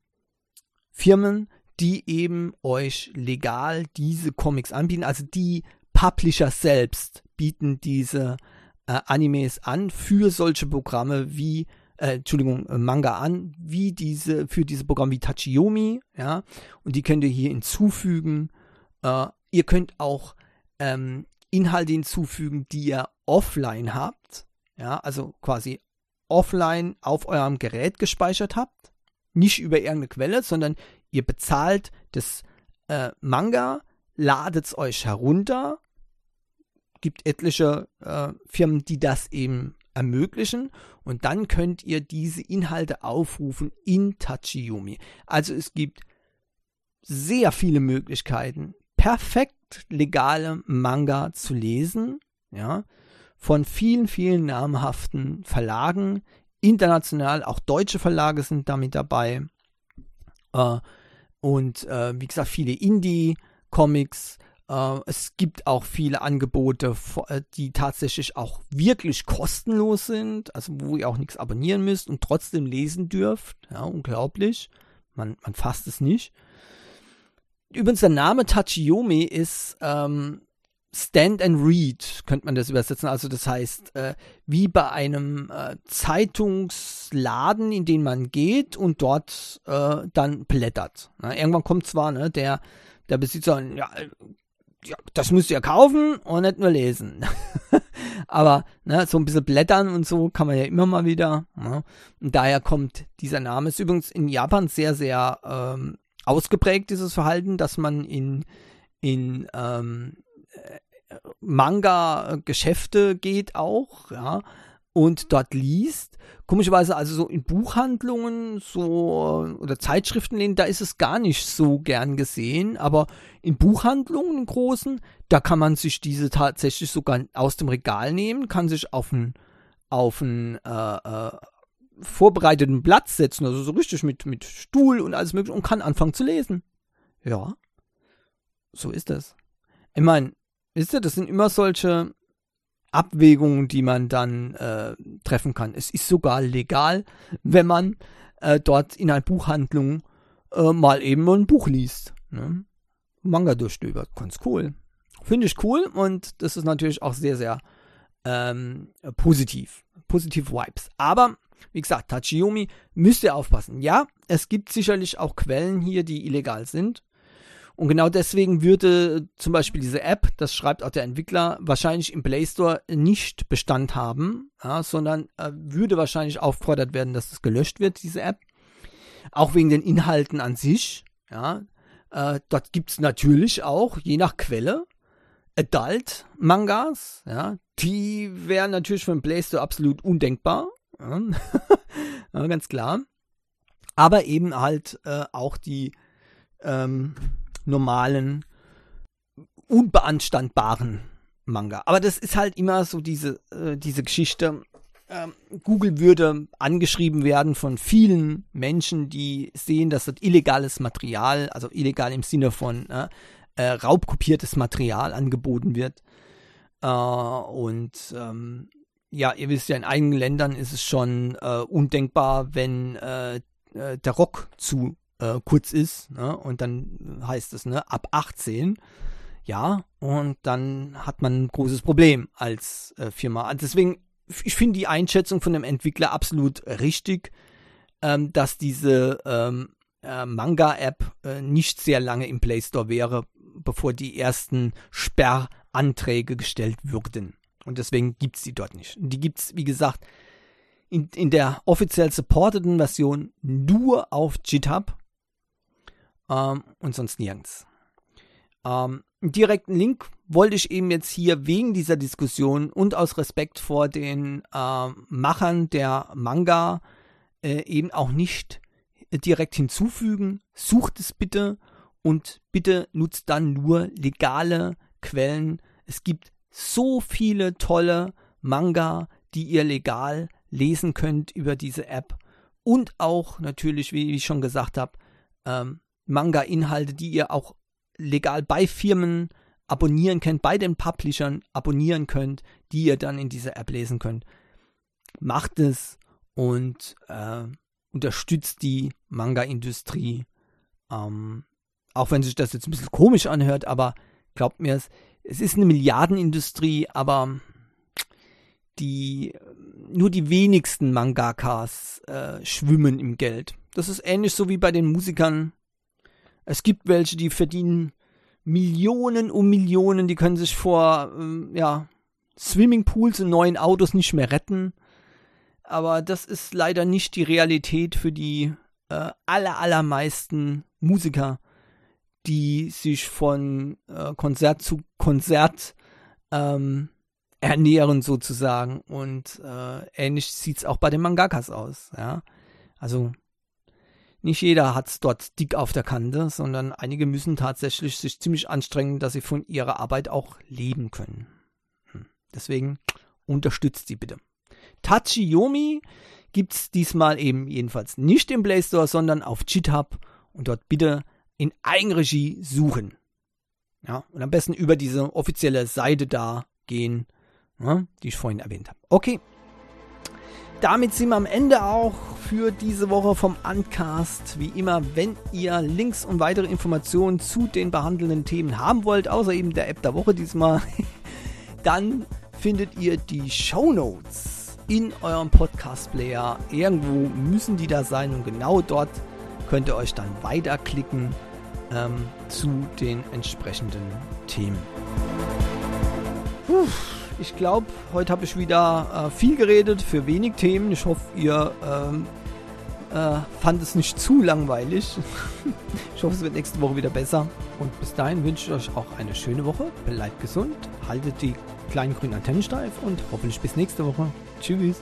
Firmen, die eben euch legal diese Comics anbieten. Also die Publisher selbst bieten diese äh, Animes an für solche Programme wie äh, Entschuldigung, äh, Manga an, wie diese, für diese Programme wie Tachiyomi, ja, und die könnt ihr hier hinzufügen. Äh, ihr könnt auch ähm, Inhalte hinzufügen, die ihr offline habt, ja, also quasi offline auf eurem Gerät gespeichert habt, nicht über irgendeine Quelle, sondern ihr bezahlt das äh, Manga, ladet es euch herunter, gibt etliche äh, Firmen, die das eben ermöglichen und dann könnt ihr diese Inhalte aufrufen in Tachiyomi. Also es gibt sehr viele Möglichkeiten, perfekt legale Manga zu lesen, ja, von vielen, vielen namhaften Verlagen, international, auch deutsche Verlage sind damit dabei. Äh, und äh, wie gesagt, viele Indie-Comics, es gibt auch viele Angebote, äh, die tatsächlich auch wirklich kostenlos sind, also wo ihr auch nichts abonnieren müsst und trotzdem lesen dürft. Ja, unglaublich. Man, man fasst es nicht. Übrigens, der Name Tachiyomi ist ähm, Stand and Read, könnte man das übersetzen. Also das heißt, äh, wie bei einem äh, Zeitungsladen, in den man geht und dort äh, dann blättert. Na, irgendwann kommt zwar ne, der, der Besitzer, ja, ja, das müsst ihr kaufen und nicht nur lesen. Aber ne, so ein bisschen blättern und so kann man ja immer mal wieder. Ne? Und daher kommt dieser Name. Ist übrigens in Japan sehr, sehr ähm, ausgeprägt, dieses Verhalten, dass man in, in ähm, äh, Manga-Geschäfte geht auch, ja, und dort liest. Komischerweise also so in Buchhandlungen so oder Zeitschriftenläden, da ist es gar nicht so gern gesehen, aber in Buchhandlungen in großen, da kann man sich diese tatsächlich sogar aus dem Regal nehmen, kann sich auf einen auf äh, äh, vorbereiteten Platz setzen, also so richtig mit mit Stuhl und alles mögliche und kann anfangen zu lesen. Ja. So ist das. Ich meine, wisst ihr, das sind immer solche Abwägungen, die man dann äh, treffen kann. Es ist sogar legal, wenn man äh, dort in einer Buchhandlung äh, mal eben ein Buch liest. Ne? Manga durchstöbert. Ganz cool. Finde ich cool und das ist natürlich auch sehr, sehr ähm, positiv. Positive Vibes. Aber, wie gesagt, Tachiyomi müsst ihr aufpassen. Ja, es gibt sicherlich auch Quellen hier, die illegal sind. Und genau deswegen würde zum Beispiel diese App, das schreibt auch der Entwickler, wahrscheinlich im Play Store nicht Bestand haben, ja, sondern äh, würde wahrscheinlich aufgefordert werden, dass es gelöscht wird, diese App. Auch wegen den Inhalten an sich. Ja. Äh, dort gibt es natürlich auch, je nach Quelle, Adult-Mangas. Ja. Die wären natürlich für den Play Store absolut undenkbar. Ja. ja, ganz klar. Aber eben halt äh, auch die ähm, normalen, unbeanstandbaren Manga. Aber das ist halt immer so diese, äh, diese Geschichte. Ähm, Google würde angeschrieben werden von vielen Menschen, die sehen, dass das illegales Material, also illegal im Sinne von äh, äh, raubkopiertes Material angeboten wird. Äh, und ähm, ja, ihr wisst ja, in einigen Ländern ist es schon äh, undenkbar, wenn äh, der Rock zu äh, kurz ist. Ne? Und dann heißt es, ne, ab 18. Ja, und dann hat man ein großes Problem als äh, Firma. Also deswegen, ich finde die Einschätzung von dem Entwickler absolut richtig, ähm, dass diese ähm, äh, Manga-App äh, nicht sehr lange im Play Store wäre, bevor die ersten Sperranträge gestellt würden. Und deswegen gibt es die dort nicht. Die gibt es, wie gesagt, in, in der offiziell supporteten Version nur auf GitHub ähm, und sonst nirgends. Ähm, einen direkten Link wollte ich eben jetzt hier wegen dieser Diskussion und aus Respekt vor den äh, Machern der Manga äh, eben auch nicht direkt hinzufügen. Sucht es bitte und bitte nutzt dann nur legale Quellen. Es gibt so viele tolle Manga, die ihr legal lesen könnt über diese App. Und auch natürlich, wie ich schon gesagt habe, ähm, Manga-Inhalte, die ihr auch legal bei Firmen abonnieren könnt, bei den Publishern abonnieren könnt, die ihr dann in dieser App lesen könnt. Macht es und äh, unterstützt die Manga-Industrie. Ähm, auch wenn sich das jetzt ein bisschen komisch anhört, aber glaubt mir es, es ist eine Milliardenindustrie, aber die nur die wenigsten Mangakas äh, schwimmen im Geld. Das ist ähnlich so wie bei den Musikern. Es gibt welche, die verdienen Millionen um Millionen, die können sich vor ähm, ja, Swimmingpools und neuen Autos nicht mehr retten. Aber das ist leider nicht die Realität für die äh, aller, allermeisten Musiker, die sich von äh, Konzert zu Konzert ähm, ernähren sozusagen. Und äh, ähnlich sieht es auch bei den Mangakas aus. Ja? Also nicht jeder hat es dort dick auf der Kante, sondern einige müssen tatsächlich sich ziemlich anstrengen, dass sie von ihrer Arbeit auch leben können. Hm. Deswegen unterstützt sie bitte. Tachiyomi gibt es diesmal eben jedenfalls nicht im Play Store, sondern auf GitHub und dort bitte in Eigenregie suchen. Ja, und am besten über diese offizielle Seite da gehen, ja, die ich vorhin erwähnt habe. Okay. Damit sind wir am Ende auch für diese Woche vom Uncast. Wie immer, wenn ihr Links und weitere Informationen zu den behandelnden Themen haben wollt, außer eben der App der Woche diesmal, dann findet ihr die Show Notes in eurem Podcast-Player. Irgendwo müssen die da sein und genau dort könnt ihr euch dann weiterklicken ähm, zu den entsprechenden Themen. Puh, ich glaube, heute habe ich wieder äh, viel geredet für wenig Themen. Ich hoffe, ihr ähm, äh, fand es nicht zu langweilig. ich hoffe, es wird nächste Woche wieder besser. Und bis dahin wünsche ich euch auch eine schöne Woche. Bleibt gesund, haltet die kleinen grünen Antennen steif und hoffentlich bis nächste Woche. Tschüss.